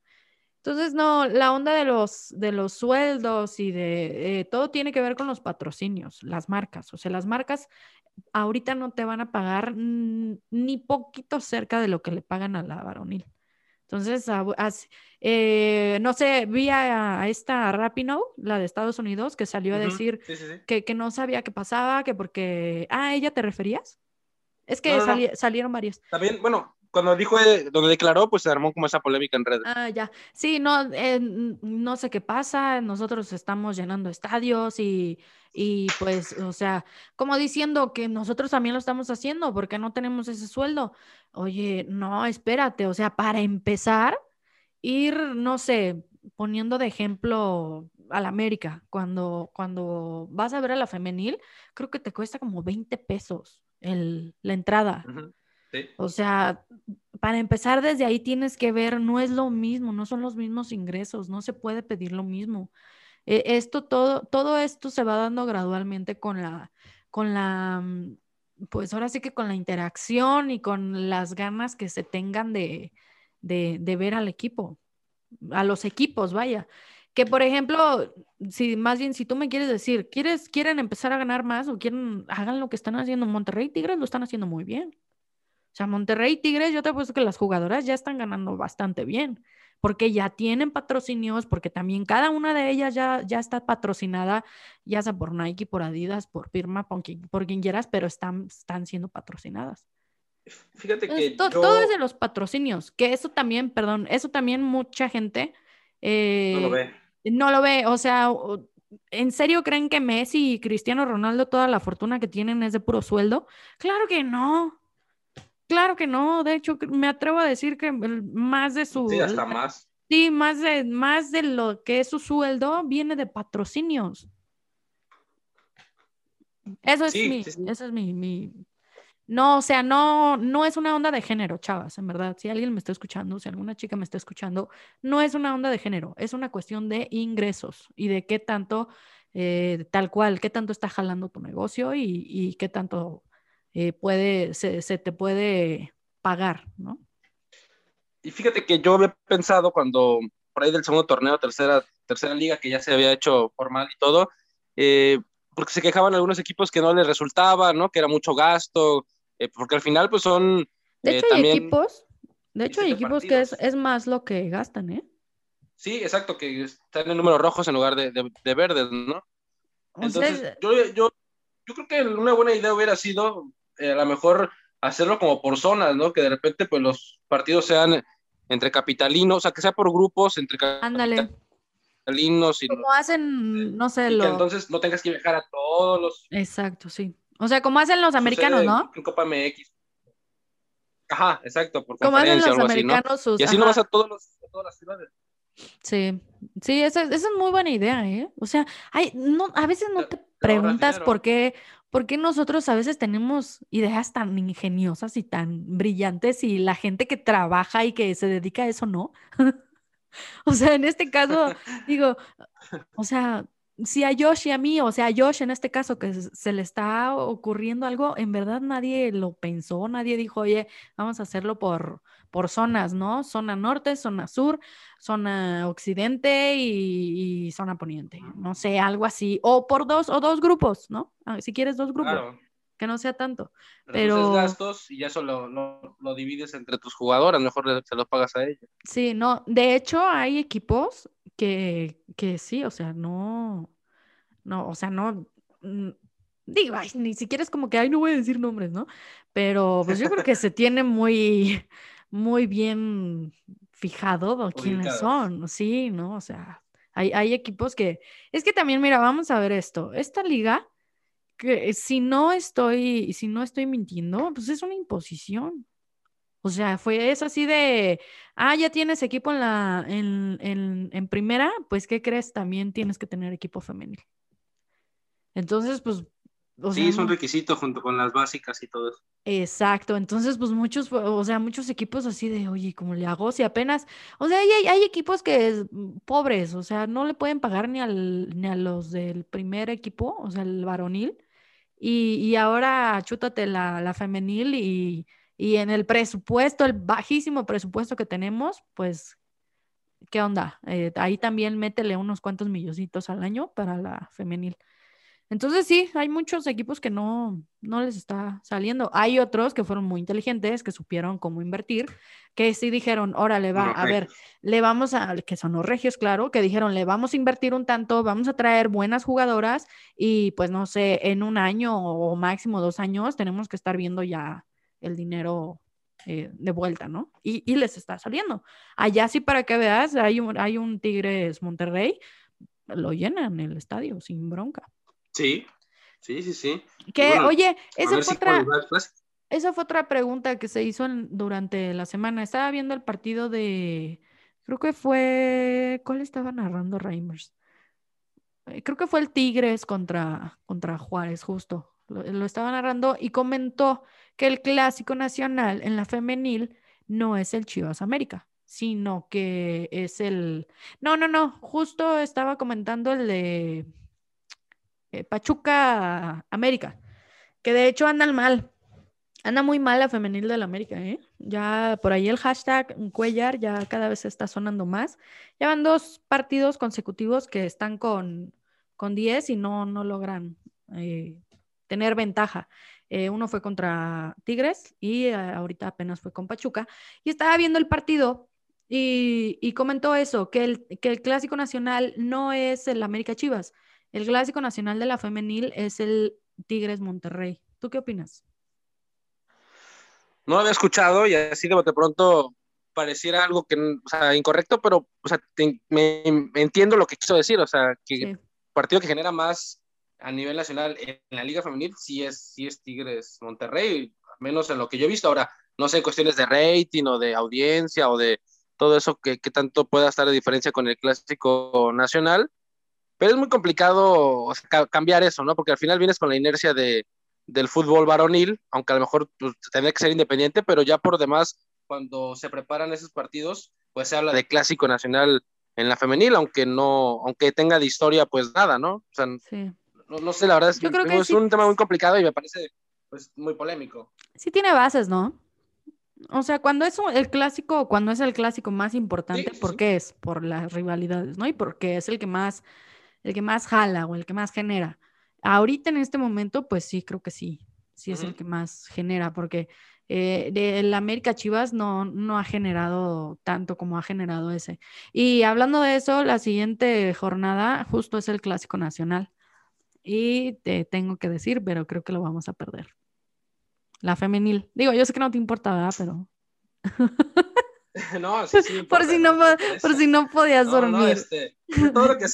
Entonces, no, la onda de los, de los sueldos y de eh, todo tiene que ver con los patrocinios, las marcas. O sea, las marcas ahorita no te van a pagar ni poquito cerca de lo que le pagan a la varonil. Entonces, a- eh, no sé, vi a, a esta Rapinoe, la de Estados Unidos, que salió a decir Sí, sí, sí. que, que no sabía qué pasaba, que porque... Ah, ¿ella te referías? Es que No, no, no. sali- salieron varias. También, bueno, cuando dijo, eh, donde declaró, pues se armó como esa polémica en redes. Ah, ya. Sí, no, eh, no sé qué pasa. Nosotros estamos llenando estadios y, y pues, o sea, como diciendo que nosotros también lo estamos haciendo porque no tenemos ese sueldo. Oye, no, espérate. O sea, para empezar, ir, no sé, poniendo de ejemplo al América, cuando, cuando vas a ver a la femenil, creo que te cuesta como 20 pesos el, la entrada. Ujú, O sea, para empezar desde ahí tienes que ver, no es lo mismo, no son los mismos ingresos, no se puede pedir lo mismo. Eh, esto todo, todo esto se va dando gradualmente con la, con la, mm, pues ahora sí que con la interacción y con las ganas que se tengan de, de, de ver al equipo, a los equipos, vaya. Que por ejemplo, si más bien si tú me quieres decir, ¿quieres, quieren empezar a ganar más o quieren, hagan lo que están haciendo Monterrey y Tigres, lo están haciendo muy bien. O sea, Monterrey y Tigres, yo te apuesto que las jugadoras ya están ganando bastante bien, porque ya tienen patrocinios, porque también cada una de ellas ya, ya está patrocinada, ya sea por Nike, por Adidas, por Pirma, por quien, por quien quieras, pero están, están siendo patrocinadas. Fíjate que yo Todo es de los patrocinios, que eso también, perdón, eso también mucha gente eh, no lo ve. no lo ve, o sea, ¿en serio creen que Messi y Cristiano Ronaldo toda la fortuna que tienen es de puro sueldo? Claro que no. Claro que no, de hecho me atrevo a decir que más de su Sí, hasta más. sí, más de más de lo que es su sueldo viene de patrocinios. Eso es Sí, mi, sí, sí. eso es mi, mi- no, o sea, no, no es una onda de género, chavas, en verdad. Si alguien me está escuchando, si alguna chica me está escuchando, no es una onda de género, es una cuestión de ingresos y de qué tanto, eh, tal cual, qué tanto está jalando tu negocio y, y qué tanto eh, puede, se, se te puede pagar, ¿no? Y fíjate que yo había pensado cuando, por ahí del segundo torneo, tercera, tercera liga, que ya se había hecho formal y todo, eh, porque se quejaban algunos equipos que no les resultaba, ¿no? Que era mucho gasto, eh, porque al final pues son... De hecho hay equipos, de hecho hay equipos que es, es, más lo que gastan, ¿eh? Sí, exacto, que están en números rojos en lugar de, de, verdes, ¿no? Entonces, yo, yo, yo creo que una buena idea hubiera sido a lo mejor hacerlo como por zonas, ¿no? Que de repente pues los partidos sean entre capitalinos, o sea, que sea por grupos entre Ándale. capitalinos y como hacen, no sé, lo... entonces no tengas que viajar a todos los Exacto, sí. O sea, como hacen los americanos, ¿no? En Copa MX. Ajá, exacto, por como hacen los americanos sus... Y así no vas a, todos los, a todas las ciudades. Sí, sí, esa, esa, es muy buena idea, ¿eh? O sea, hay, no, a veces no te preguntas por qué, ¿Por qué nosotros a veces tenemos ideas tan ingeniosas y tan brillantes y la gente que trabaja y que se dedica a eso no? o sea, en este caso, digo, o sea, si a Josh y a mí, o sea, a Josh en este caso que se le está ocurriendo algo, en verdad nadie lo pensó, nadie dijo, oye, vamos a hacerlo por, por zonas, ¿no? Zona norte, zona sur, zona occidente y, zona poniente, no sé, algo así, o por dos o dos grupos, ¿no? Ah, si quieres dos grupos. Que no sea tanto. Pero. gastos y ya eso lo, lo, divides entre tus jugadoras, mejor se los pagas a ellos. Sí, no. De hecho, hay equipos que, que sí, o sea, no. No, o sea, no. Mm, digo, ni siquiera es como que, ay, no voy a decir nombres, ¿no? Pero pues yo creo que se tiene muy muy bien fijado quiénes son, sí, ¿no? O sea, hay, hay, equipos que, es que también, mira, vamos a ver esto, esta liga, que si no estoy, si no estoy mintiendo, pues es una imposición. O sea, fue es así de, ah, ya tienes equipo en la, en, en, en primera, pues ¿qué crees? También tienes que tener equipo femenil. Entonces, pues sí, es un requisito junto con las básicas y todo eso. Exacto, entonces pues muchos, o sea, muchos equipos así de, oye, ¿cómo le hago? Si apenas, o sea, hay, hay equipos que es, mm, pobres, o sea, no le pueden pagar ni, al, ni a los del primer equipo, o sea, el varonil, y, y ahora chútate la, la femenil y, y en el presupuesto, el bajísimo presupuesto que tenemos, pues, ¿qué onda? Eh, ahí también métele unos cuantos milloncitos al año para la femenil. Entonces sí, hay muchos equipos que no, no les está saliendo. Hay otros que fueron muy inteligentes, que supieron cómo invertir, que sí dijeron, órale, va, a ver, le vamos a, que son los regios, claro, que dijeron, le vamos a invertir un tanto, vamos a traer buenas jugadoras y pues no sé, en un año o máximo dos años tenemos que estar viendo ya el dinero eh, de vuelta, ¿no? Y, y, les está saliendo. Allá sí, para que veas, hay un, hay un Tigres Monterrey, lo llenan el estadio sin bronca. Sí, sí, sí, sí. Que, oye, esa fue, otra, esa fue otra pregunta que se hizo durante la semana. Estaba viendo el partido de, creo que fue, ¿cuál estaba narrando Reimers? Eh, creo que fue el Tigres contra, contra Juárez, justo. Lo, lo, estaba narrando y comentó que el clásico nacional en la femenil no es el Chivas América, sino que es el... No, no, no, justo estaba comentando el de eh, Pachuca América, que de hecho andan mal. Anda muy mal la femenil del América, ¿eh? Ya por ahí el hashtag Cuellar ya cada vez está sonando más. Ya van dos partidos consecutivos que están con, con 10 y no, no logran eh, tener ventaja. Eh, uno fue contra Tigres y ahorita apenas fue con Pachuca. Y estaba viendo el partido y, y comentó eso, que el, que el clásico nacional no es el América Chivas, el clásico nacional de la femenil es el Tigres Monterrey. ¿Tú qué opinas? No lo había escuchado y así de pronto pareciera algo que, o sea, incorrecto, pero, o sea, me, entiendo lo que quiso decir, o sea, que el partido que genera más a nivel nacional en la liga femenil sí es, sí es Tigres Monterrey, menos en lo que yo he visto ahora, no sé, cuestiones de rating o de audiencia o de todo eso que, que tanto pueda estar de diferencia con el clásico nacional, pero es muy complicado cambiar eso, ¿no? Porque al final vienes con la inercia de, del fútbol varonil, aunque a lo mejor pues, tendría que ser independiente, pero ya por demás, cuando se preparan esos partidos, pues se habla de clásico nacional en la femenil, aunque no, aunque tenga de historia, pues nada, ¿no? O sea, no, sé, la verdad es, que es un tema muy complicado y me parece pues muy polémico. Sí tiene bases, ¿no? O sea, cuando es el clásico, cuando es el clásico más importante, ¿por qué es? Por las rivalidades, ¿no? Y porque es el que más, el que más jala o el que más genera. Ahorita en este momento, pues sí, creo que sí, sí es el que más genera, porque eh, el América Chivas no, no ha generado tanto como ha generado ese. Y hablando de eso, la siguiente jornada justo es el Clásico Nacional. Y te tengo que decir, pero creo que lo vamos a perder. La femenil. Digo, yo sé que no te importa, ¿verdad? Pero. no, sí, sí. por, si no, por si no podías dormir. No, este, todo lo que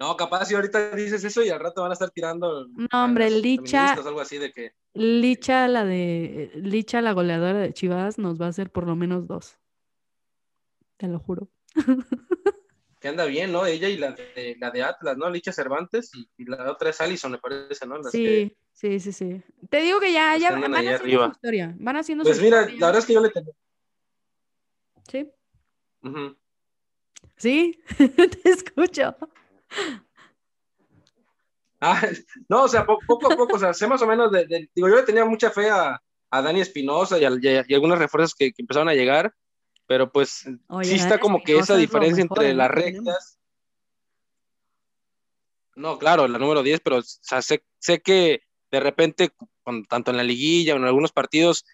No, capaz si ahorita dices eso y al rato van a estar tirando. No, hombre, Licha. Algo así de que... Licha, la de. Licha, la goleadora de Chivas, nos va a hacer por lo menos dos. Te lo juro. que anda bien, ¿no? Ella y la de, la de Atlas, ¿no? Licha Cervantes y, la otra es Allison, me parece, ¿no? sí, sí, sí, sí. Te digo que ya, ya van haciendo arriba. su historia. Van haciendo pues mira, la verdad es que yo le tengo. Sí. Sí, te escucho. Ah, no, o sea, poco, a poco, o sea, sé más o menos de, digo, yo le tenía mucha fe a, a Dani Espinosa y, y, algunos refuerzos que, que empezaron a llegar, pero pues sí está como que esa diferencia entre las rectas. No, claro, la número 10, pero sé, que de repente, tanto en la liguilla o en algunos partidos,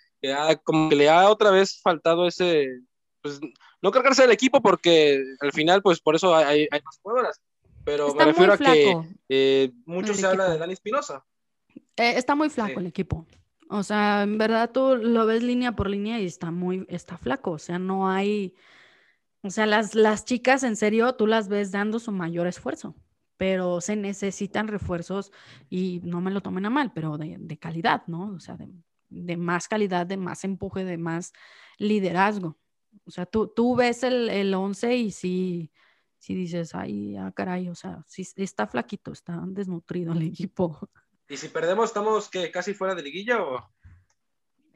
como que le ha otra vez faltado ese, pues, no cargarse del equipo porque al final, pues por eso hay, hay más jugadoras. Pero me refiero a que eh, mucho se habla de Dani Espinosa. Eh, está muy flaco el equipo. O sea, en verdad tú lo ves línea por línea y está muy, está flaco. O sea, no hay, o sea, las, las chicas en serio, tú las ves dando su mayor esfuerzo, pero se necesitan refuerzos y no me lo tomen a mal, pero de, de calidad, ¿no? O sea, de, de, más calidad, de más empuje, de más liderazgo. O sea, tú, tú ves el, el once y sí, sí dices, ay, ah, caray, o sea, sí, está flaquito, está desnutrido el equipo. ¿Y si perdemos, estamos que casi fuera de liguilla o?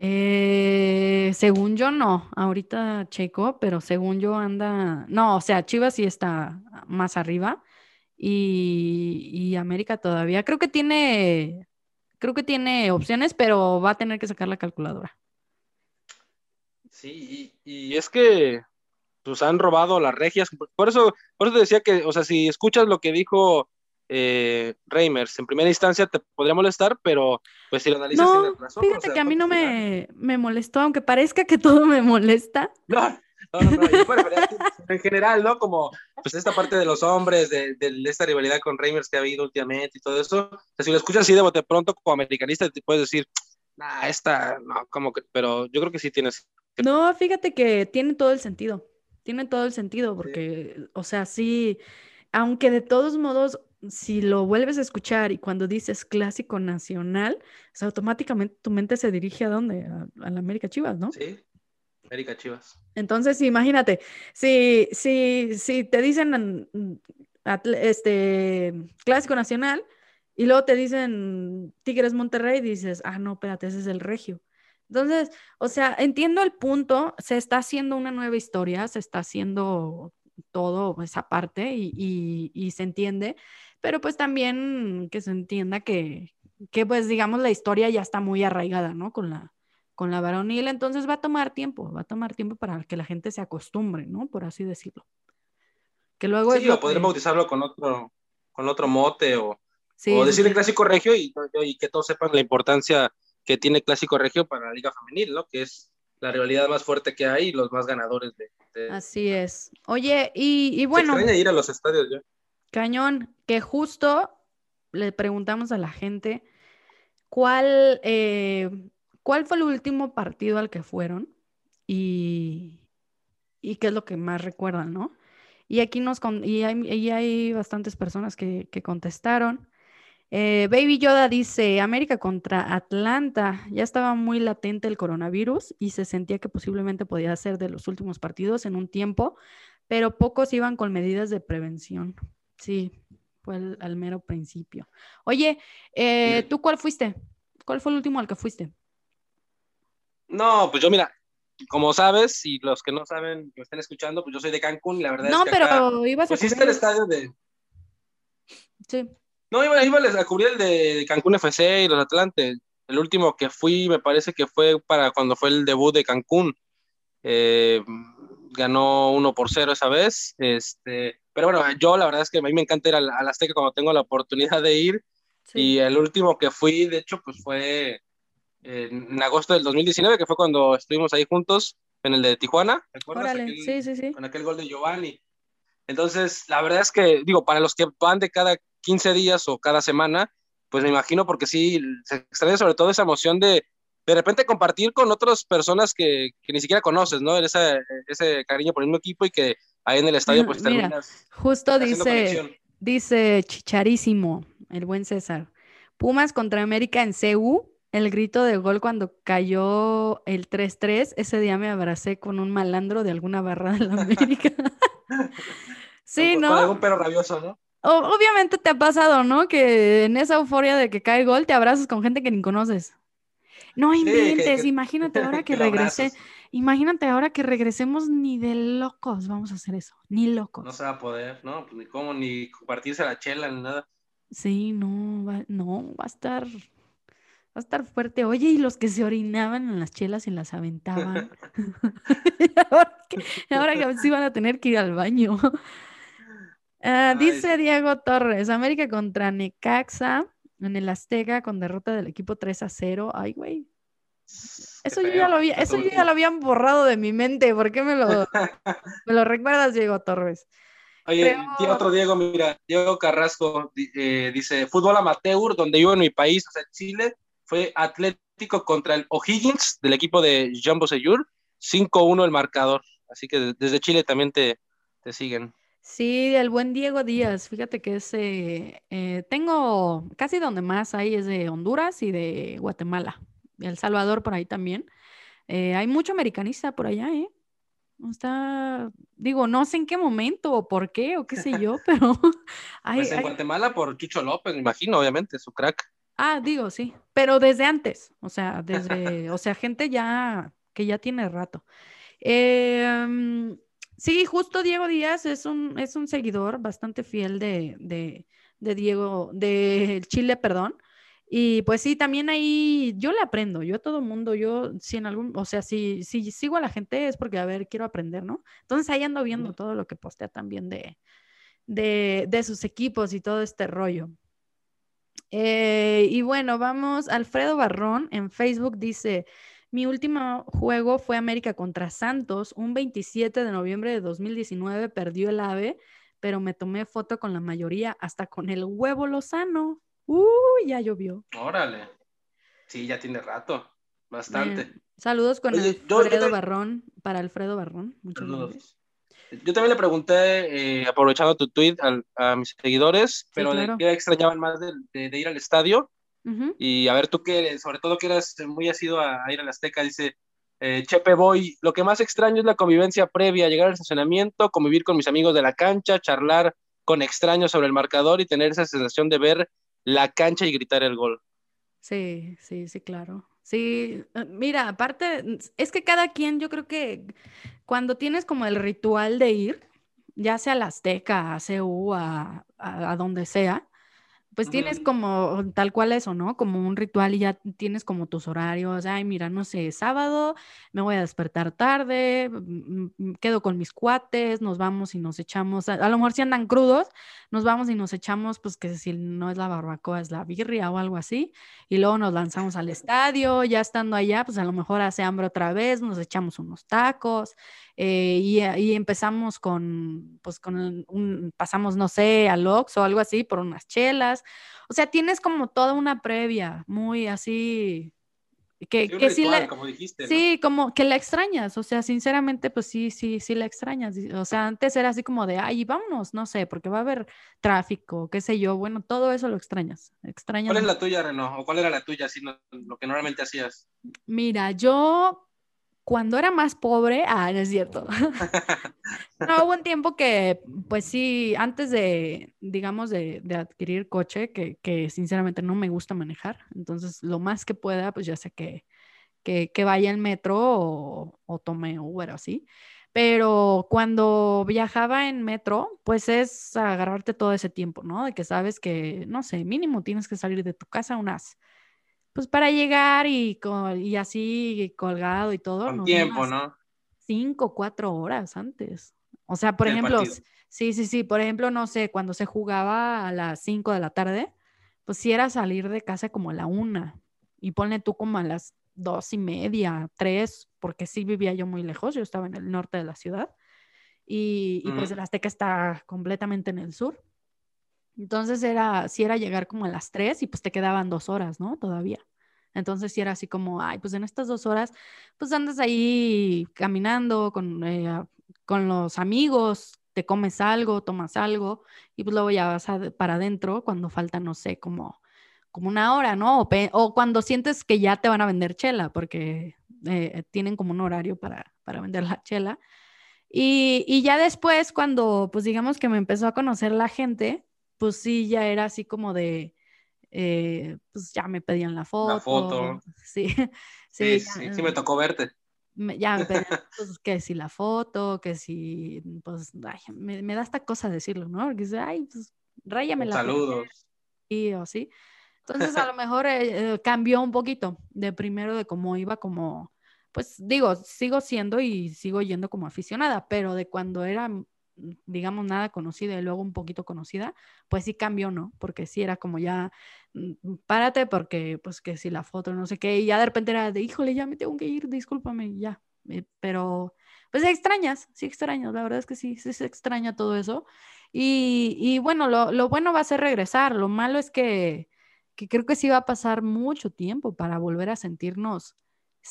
Eh, según yo no, ahorita checo, pero según yo anda, no, o sea, Chivas sí está más arriba y, América todavía, creo que tiene, creo que tiene opciones, pero va a tener que sacar la calculadora. Sí, y, y es que pues han robado las regias, por eso, por eso te decía que, o sea, si escuchas lo que dijo eh, Reimers, en primera instancia te podría molestar, pero pues si lo analizas no, razón, Fíjate que a mí no me, me, molestó, aunque parezca que todo me molesta. No, no, no, en general, ¿no? Como pues esta parte de los hombres, de, de, esta rivalidad con Reimers que ha habido últimamente y todo eso, si lo escuchas así de bote pronto como americanista, te puedes decir, nah, esta, no, como que, pero yo creo que sí tienes. No, fíjate que tiene todo el sentido, tiene todo el sentido, porque, o sea, sí, aunque de todos modos, si lo vuelves a escuchar y cuando dices clásico nacional, automáticamente tu mente se dirige a dónde? A, la América Chivas, ¿no? Sí, América Chivas. Entonces, imagínate, si, si, si te dicen este clásico nacional y luego te dicen Tigres Monterrey, dices, ah, no, espérate, ese es el regio. Entonces, o sea, entiendo el punto, se está haciendo una nueva historia, se está haciendo todo esa parte y, y se entiende, pero pues también que se entienda que, que pues digamos la historia ya está muy arraigada, ¿no? Con la, con la varonil, entonces va a tomar tiempo, va a tomar tiempo para que la gente se acostumbre, ¿no? Por así decirlo. Que luego sí, o poder bautizarlo con otro, con otro mote o, o decirle clásico regio y, y, que todos sepan la importancia que tiene clásico regio para la liga femenil, ¿no? Que es la rivalidad más fuerte que hay y los más ganadores de... Así es. Oye, y, y bueno... Se extraña ir a los estadios ya. Cañón, que justo le preguntamos a la gente cuál, eh, cuál fue el último partido al que fueron y, y, qué es lo que más recuerdan, ¿no? Y aquí nos y hay, hay bastantes personas que, que contestaron. Eh, Baby Yoda dice, América contra Atlanta, ya estaba muy latente el coronavirus y se sentía que posiblemente podía ser de los últimos partidos en un tiempo, pero pocos iban con medidas de prevención. Sí, fue al mero principio. Oye, eh, ¿tú cuál fuiste? ¿Cuál fue el último al que fuiste? No, pues yo mira, como sabes, y los que no saben, que estén escuchando, pues yo soy de Cancún y la verdad no, es que pero ibas a pues el estadio de... Sí. No, iba, iba a cubrir el de Cancún FC y los Atlantes. el último que fui me parece que fue para cuando fue el debut de Cancún. Eh, ganó 1 por 0 esa vez. Este, pero bueno, yo la verdad es que a mí me encanta ir al, Azteca cuando tengo la oportunidad de ir. Y el último que fui, de hecho, pues fue en agosto del 2019, que fue cuando estuvimos ahí juntos en el de Tijuana. ¿Recuerdas? sí, sí, sí. Con aquel gol de Giovanni. Entonces, la verdad es que, digo, para los que van de cada 15 días o cada semana, pues me imagino porque sí, se extraña sobre todo esa emoción de de repente compartir con otras personas que, que ni siquiera conoces, ¿no? Ese, ese cariño por el mismo equipo y que ahí en el estadio pues Mira, terminas. Justo dice, dice Chicharísimo, el buen César. Pumas contra América en CU, el grito de gol cuando cayó el 3-3, ese día me abracé con un malandro de alguna barra de la América. sí, ¿no? Con algún perro rabioso, ¿no? Obviamente te ha pasado, ¿no? Que en esa euforia de que cae gol te abrazas con gente que ni conoces. No inventes, imagínate ahora que regrese, imagínate ahora que regresemos ni de locos vamos a hacer eso, ni locos. No se va a poder, ¿no? Pues ni cómo, ni compartirse la chela, ni nada. Sí, no, va, no, va a estar, va a estar fuerte. Oye, y los que se orinaban en las chelas y las aventaban. ahora, que, ahora sí van a tener que ir al baño. Ah, dice Diego Torres, América contra Necaxa en el Azteca con derrota del equipo 3 a 0. Ay, güey. Eso, yo ya, lo había, eso ya lo habían borrado de mi mente. ¿Por qué me lo, me lo recuerdas, Diego Torres? Oye, otro Diego, mira, Diego Carrasco eh, dice, fútbol amateur, donde yo en mi país, o sea, Chile, fue Atlético contra el O'Higgins del equipo de Jumbo Seyur, 5-1 el marcador. Así que desde Chile también te, te siguen. Sí, el buen Diego Díaz, fíjate que es, eh, tengo casi donde más hay es de Honduras y de Guatemala, El Salvador por ahí también. Eh, hay mucho americanista por allá, ¿eh? Está, digo, no sé en qué momento o por qué o qué sé yo, pero hay, Pues en Guatemala por Quicho López, me imagino, obviamente, su crack. Ah, digo, sí, pero desde antes, o sea, desde, o sea, gente ya que ya tiene rato. Eh, Sí, justo Diego Díaz es un, es un seguidor bastante fiel de, de, Diego, de Chile, perdón. Y pues sí, también ahí yo le aprendo, yo a todo mundo, yo si en algún, o sea, si, si sigo a la gente es porque, a ver, quiero aprender, ¿no? Entonces ahí ando viendo todo lo que postea también de, de, de sus equipos y todo este rollo. Eh, y bueno, vamos, Alfredo Barrón en Facebook dice, mi último juego fue América contra Santos, un 27 de noviembre de 2019, perdió el AVE, pero me tomé foto con la mayoría, hasta con el huevo Lozano. ¡Uy! ya llovió. Órale. Sí, ya tiene rato, bastante. saludos con Alfredo Barrón, para Alfredo Barrón. Muchas gracias. Yo también le pregunté, eh, aprovechando tu tweet, a, mis seguidores, pero de qué extrañaban más de, ir al estadio. Y a ver, tú que, sobre todo que eras muy asido a, ir a la Azteca, dice eh, Chepe Boy, lo que más extraño es la convivencia previa, llegar al estacionamiento, convivir con mis amigos de la cancha, charlar con extraños sobre el marcador y tener esa sensación de ver la cancha y gritar el gol. Sí, sí, sí, claro. Sí, eh, mira, aparte, es que cada quien, yo creo que cuando tienes como el ritual de ir, ya sea a la Azteca, a CU, a, a donde sea, pues tienes como tal cual eso, ¿no? Como un ritual y ya tienes como tus horarios. Ay, mira, no sé, sábado me voy a despertar tarde, quedo con mis cuates, nos vamos y nos echamos, a, lo mejor si andan crudos, nos vamos y nos echamos, pues que si no es la barbacoa, es la birria o algo así. Y luego nos lanzamos al estadio, ya estando allá, pues a lo mejor hace hambre otra vez, nos echamos unos tacos eh, y, empezamos con, pues con un, pasamos, no sé, al Ox o algo así por unas chelas. O sea, tienes como toda una previa, muy así, que, sí, que sí, como dijiste, sí, como que la extrañas, o sea, sinceramente, pues sí, sí, sí la extrañas. O sea, antes era así como de, ay, vámonos, no sé, porque va a haber tráfico, qué sé yo, bueno, todo eso lo extrañas. extrañas ¿Cuál es la tuya, Reno? ¿O cuál era la tuya, así, lo que normalmente hacías? Mira, yo cuando era más pobre, ah, no es cierto. no, hubo un tiempo que, pues sí, antes de, digamos, de, adquirir coche, que, que, sinceramente no me gusta manejar, entonces lo más que pueda, pues ya sé que, que, que vaya en metro o, o tome Uber o así. Pero cuando viajaba en metro, pues es agarrarte todo ese tiempo, ¿no? De que sabes que, no sé, mínimo tienes que salir de tu casa unas pues para llegar y, y así colgado y todo. Con tiempo, ¿no? Cinco, cuatro horas antes. O sea, por ejemplo, sí, sí, sí, por ejemplo, no sé, cuando se jugaba a las cinco de la tarde, pues si era salir de casa como a la una y ponle tú como a las dos y media, tres, porque sí vivía yo muy lejos, yo estaba en el norte de la ciudad y, y pues el Azteca está completamente en el sur. Entonces era, si era llegar como a las tres y pues te quedaban dos horas, ¿no? Todavía. Entonces si era así como, ay, pues en estas dos horas, pues andas ahí caminando con, eh, con los amigos, te comes algo, tomas algo y pues luego ya vas para adentro cuando falta, no sé, como, como una hora, ¿no? O, cuando sientes que ya te van a vender chela, porque eh, tienen como un horario para, para vender la chela. Y, y, ya después, cuando, pues digamos que me empezó a conocer la gente, pues sí, ya era así como de, eh, pues ya me pedían la foto. La foto. Sí, sí, sí, sí, me tocó verte. ya me pedían, pues, que si la foto, que si, pues, ay, me, da esta cosa decirlo, ¿no? Porque dice, ay, pues, ráyame la Saludos. Sí, o sí. Entonces, a lo mejor eh, eh, cambió un poquito de primero de cómo iba como, pues digo, sigo siendo y sigo yendo como aficionada, pero de cuando era digamos, nada conocida y luego un poquito conocida, pues sí cambió, ¿no? Porque sí era como ya, mm, párate porque, pues que si la foto, no sé qué, y ya de repente era de, híjole, ya me tengo que ir, discúlpame, ya. Eh, pero, pues extrañas, sí extrañas, la verdad es que sí, sí se extraña todo eso. Y, y bueno, lo, lo, bueno va a ser regresar, lo malo es que, que creo que sí va a pasar mucho tiempo para volver a sentirnos.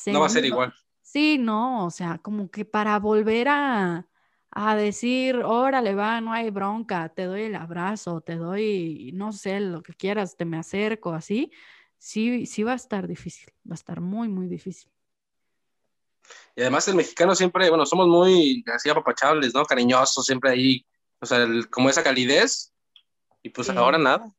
No va a ser igual. Sí, no, o sea, como que para volver a a decir, órale, va, no hay bronca, te doy el abrazo, te doy, no sé, lo que quieras, te me acerco, así, sí, sí va a estar difícil, va a estar muy, muy difícil. Y además el mexicano siempre, bueno, somos muy así apapachables, ¿no? Cariñosos, siempre ahí, o sea, como esa calidez, y pues ahora nada.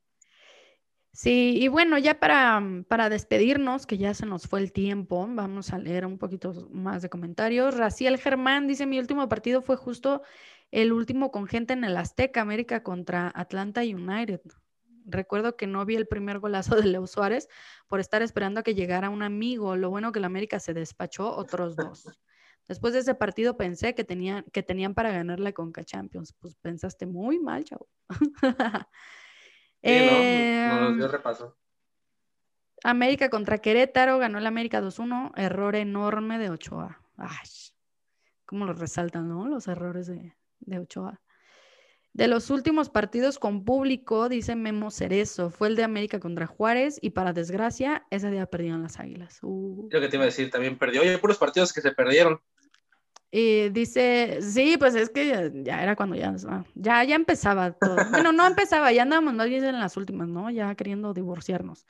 Sí, y bueno, ya para, mm, para despedirnos, que ya se nos fue el tiempo, vamos a leer un poquito más de comentarios. Raciel Germán dice, mi último partido fue justo el último con gente en el Azteca, América contra Atlanta United. Recuerdo que no vi el primer golazo de Leo Suárez por estar esperando a que llegara un amigo. Lo bueno que la América se despachó otros dos. Después de ese partido pensé que tenían, que tenían para ganar la Conca Champions. Pues pensaste muy mal, chavo. Eh, repaso. América contra Querétaro, ganó el América 2-1, error enorme de Ochoa. Ay, cómo lo resaltan, ¿no? Los errores de, de Ochoa. De los últimos partidos con público, dice Memo Cerezo, fue el de América contra Juárez y para desgracia, ese día perdieron las Águilas. Uh. Yo que te iba a decir, también perdió. Oye, puros partidos que se perdieron. Y dice, sí, pues es que ya, era cuando ya, ya, ya empezaba todo. Bueno, no empezaba, ya andábamos más bien en las últimas, ¿no? Ya queriendo divorciarnos.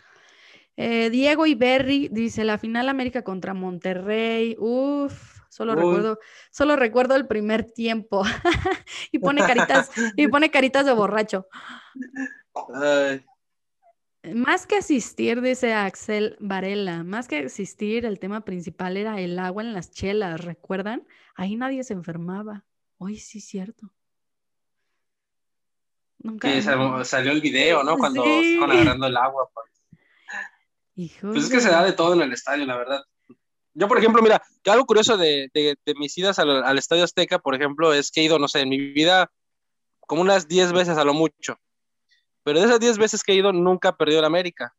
Eh, Diego Iberri dice, la final América contra Monterrey, uff, solo recuerdo, solo recuerdo el primer tiempo. y pone caritas, y pone caritas de borracho. Ay. Más que asistir, dice Axel Varela, más que asistir, el tema principal era el agua en las chelas, ¿recuerdan? Ahí nadie se enfermaba. Hoy sí es cierto. Nunca. Sí, salió el video, ¿no? Cuando estaban agarrando el agua. Pues. pues es que se da de todo en el estadio, la verdad. Yo, por ejemplo, mira, algo curioso de, mis idas al, al, Estadio Azteca, por ejemplo, es que he ido, no sé, en mi vida como unas 10 veces a lo mucho. Pero de esas 10 veces que he ido, nunca he perdido el América.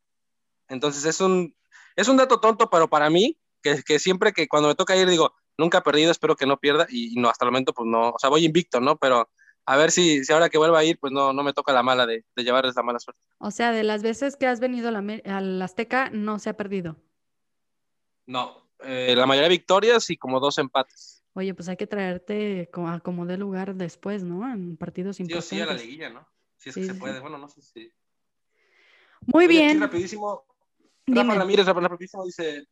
Entonces es un, es un dato tonto, pero para mí, que, que siempre que cuando me toca ir digo, nunca he perdido, espero que no pierda, y, no, hasta el momento pues no, o sea, voy invicto, ¿no? Pero a ver si, si ahora que vuelva a ir, pues no, no me toca la mala de, de llevarles la mala suerte. O sea, de las veces que has venido al Azteca, no se ha perdido. No, eh, la mayoría de victorias y como dos empates. Oye, pues hay que traerte como, como de lugar después, ¿no? En partidos importantes. Sí, sí, a la liguilla, ¿no? Si es que se puede, bueno, no sé si. Muy bien. rapidísimo. Rafa Ramírez, rapidísimo, dice: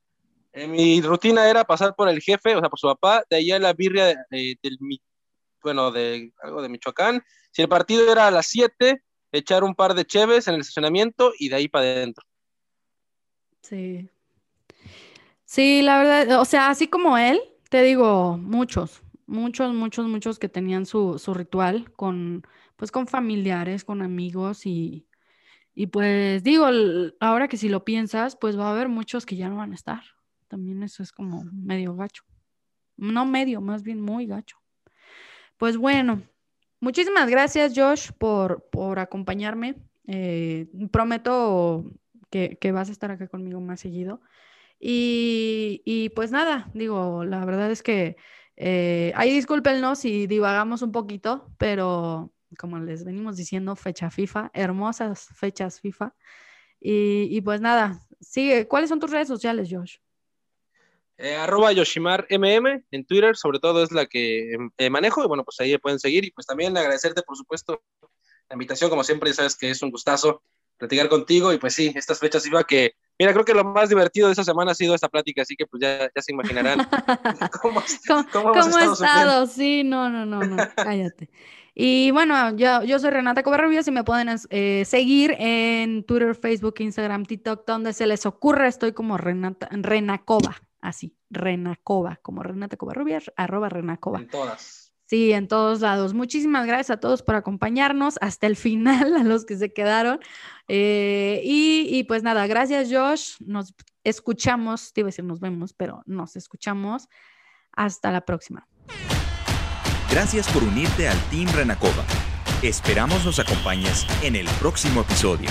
eh, Mi rutina era pasar por el jefe, o sea, por su papá, de allá la birria del. Bueno, de algo de Michoacán. Si el partido era a las 7, echar un par de cheves en el estacionamiento y de ahí para adentro. Sí. Sí, la verdad, o sea, así como él, te digo, muchos, muchos, muchos, muchos que tenían su, su ritual con pues con familiares, con amigos y, Y pues digo, ahora que si lo piensas, pues va a haber muchos que ya no van a estar. También eso es como medio gacho. No medio, más bien muy gacho. Pues bueno, muchísimas gracias Josh por, por acompañarme. Eh, prometo que, que, vas a estar acá conmigo más seguido. Y, y pues nada, digo, la verdad es que eh, ahí discúlpenos si divagamos un poquito, pero como les venimos diciendo, fecha FIFA, hermosas fechas FIFA. Y, pues nada, sigue. ¿Cuáles son tus redes sociales, Josh? Eh, arroba Yoshimar MM en Twitter, sobre todo es la que eh, manejo, y bueno, pues ahí pueden seguir, y pues también agradecerte, por supuesto, la invitación, como siempre, sabes que es un gustazo platicar contigo, y pues sí, estas fechas FIFA que, mira, creo que lo más divertido de esta semana ha sido esta plática, así que pues ya, ya se imaginarán cómo, ¿Cómo, cómo, estado, estado? Sí, no, no, no, no, cállate. Y bueno, yo, yo soy Renata Covarrubias y me pueden eh, seguir en Twitter, Facebook, Instagram, TikTok, donde se les ocurra. Estoy como Renata, Renacova, así, Renacova, como Renata Covarrubias, arroba Renacova. En todas. Sí, en todos lados. Muchísimas gracias a todos por acompañarnos hasta el final, a los que se quedaron. Eh, y, y, pues nada, gracias Josh. Nos escuchamos, te iba a decir nos vemos, pero nos escuchamos. Hasta la próxima. Gracias por unirte al Team Renacova. Esperamos nos acompañes en el próximo episodio.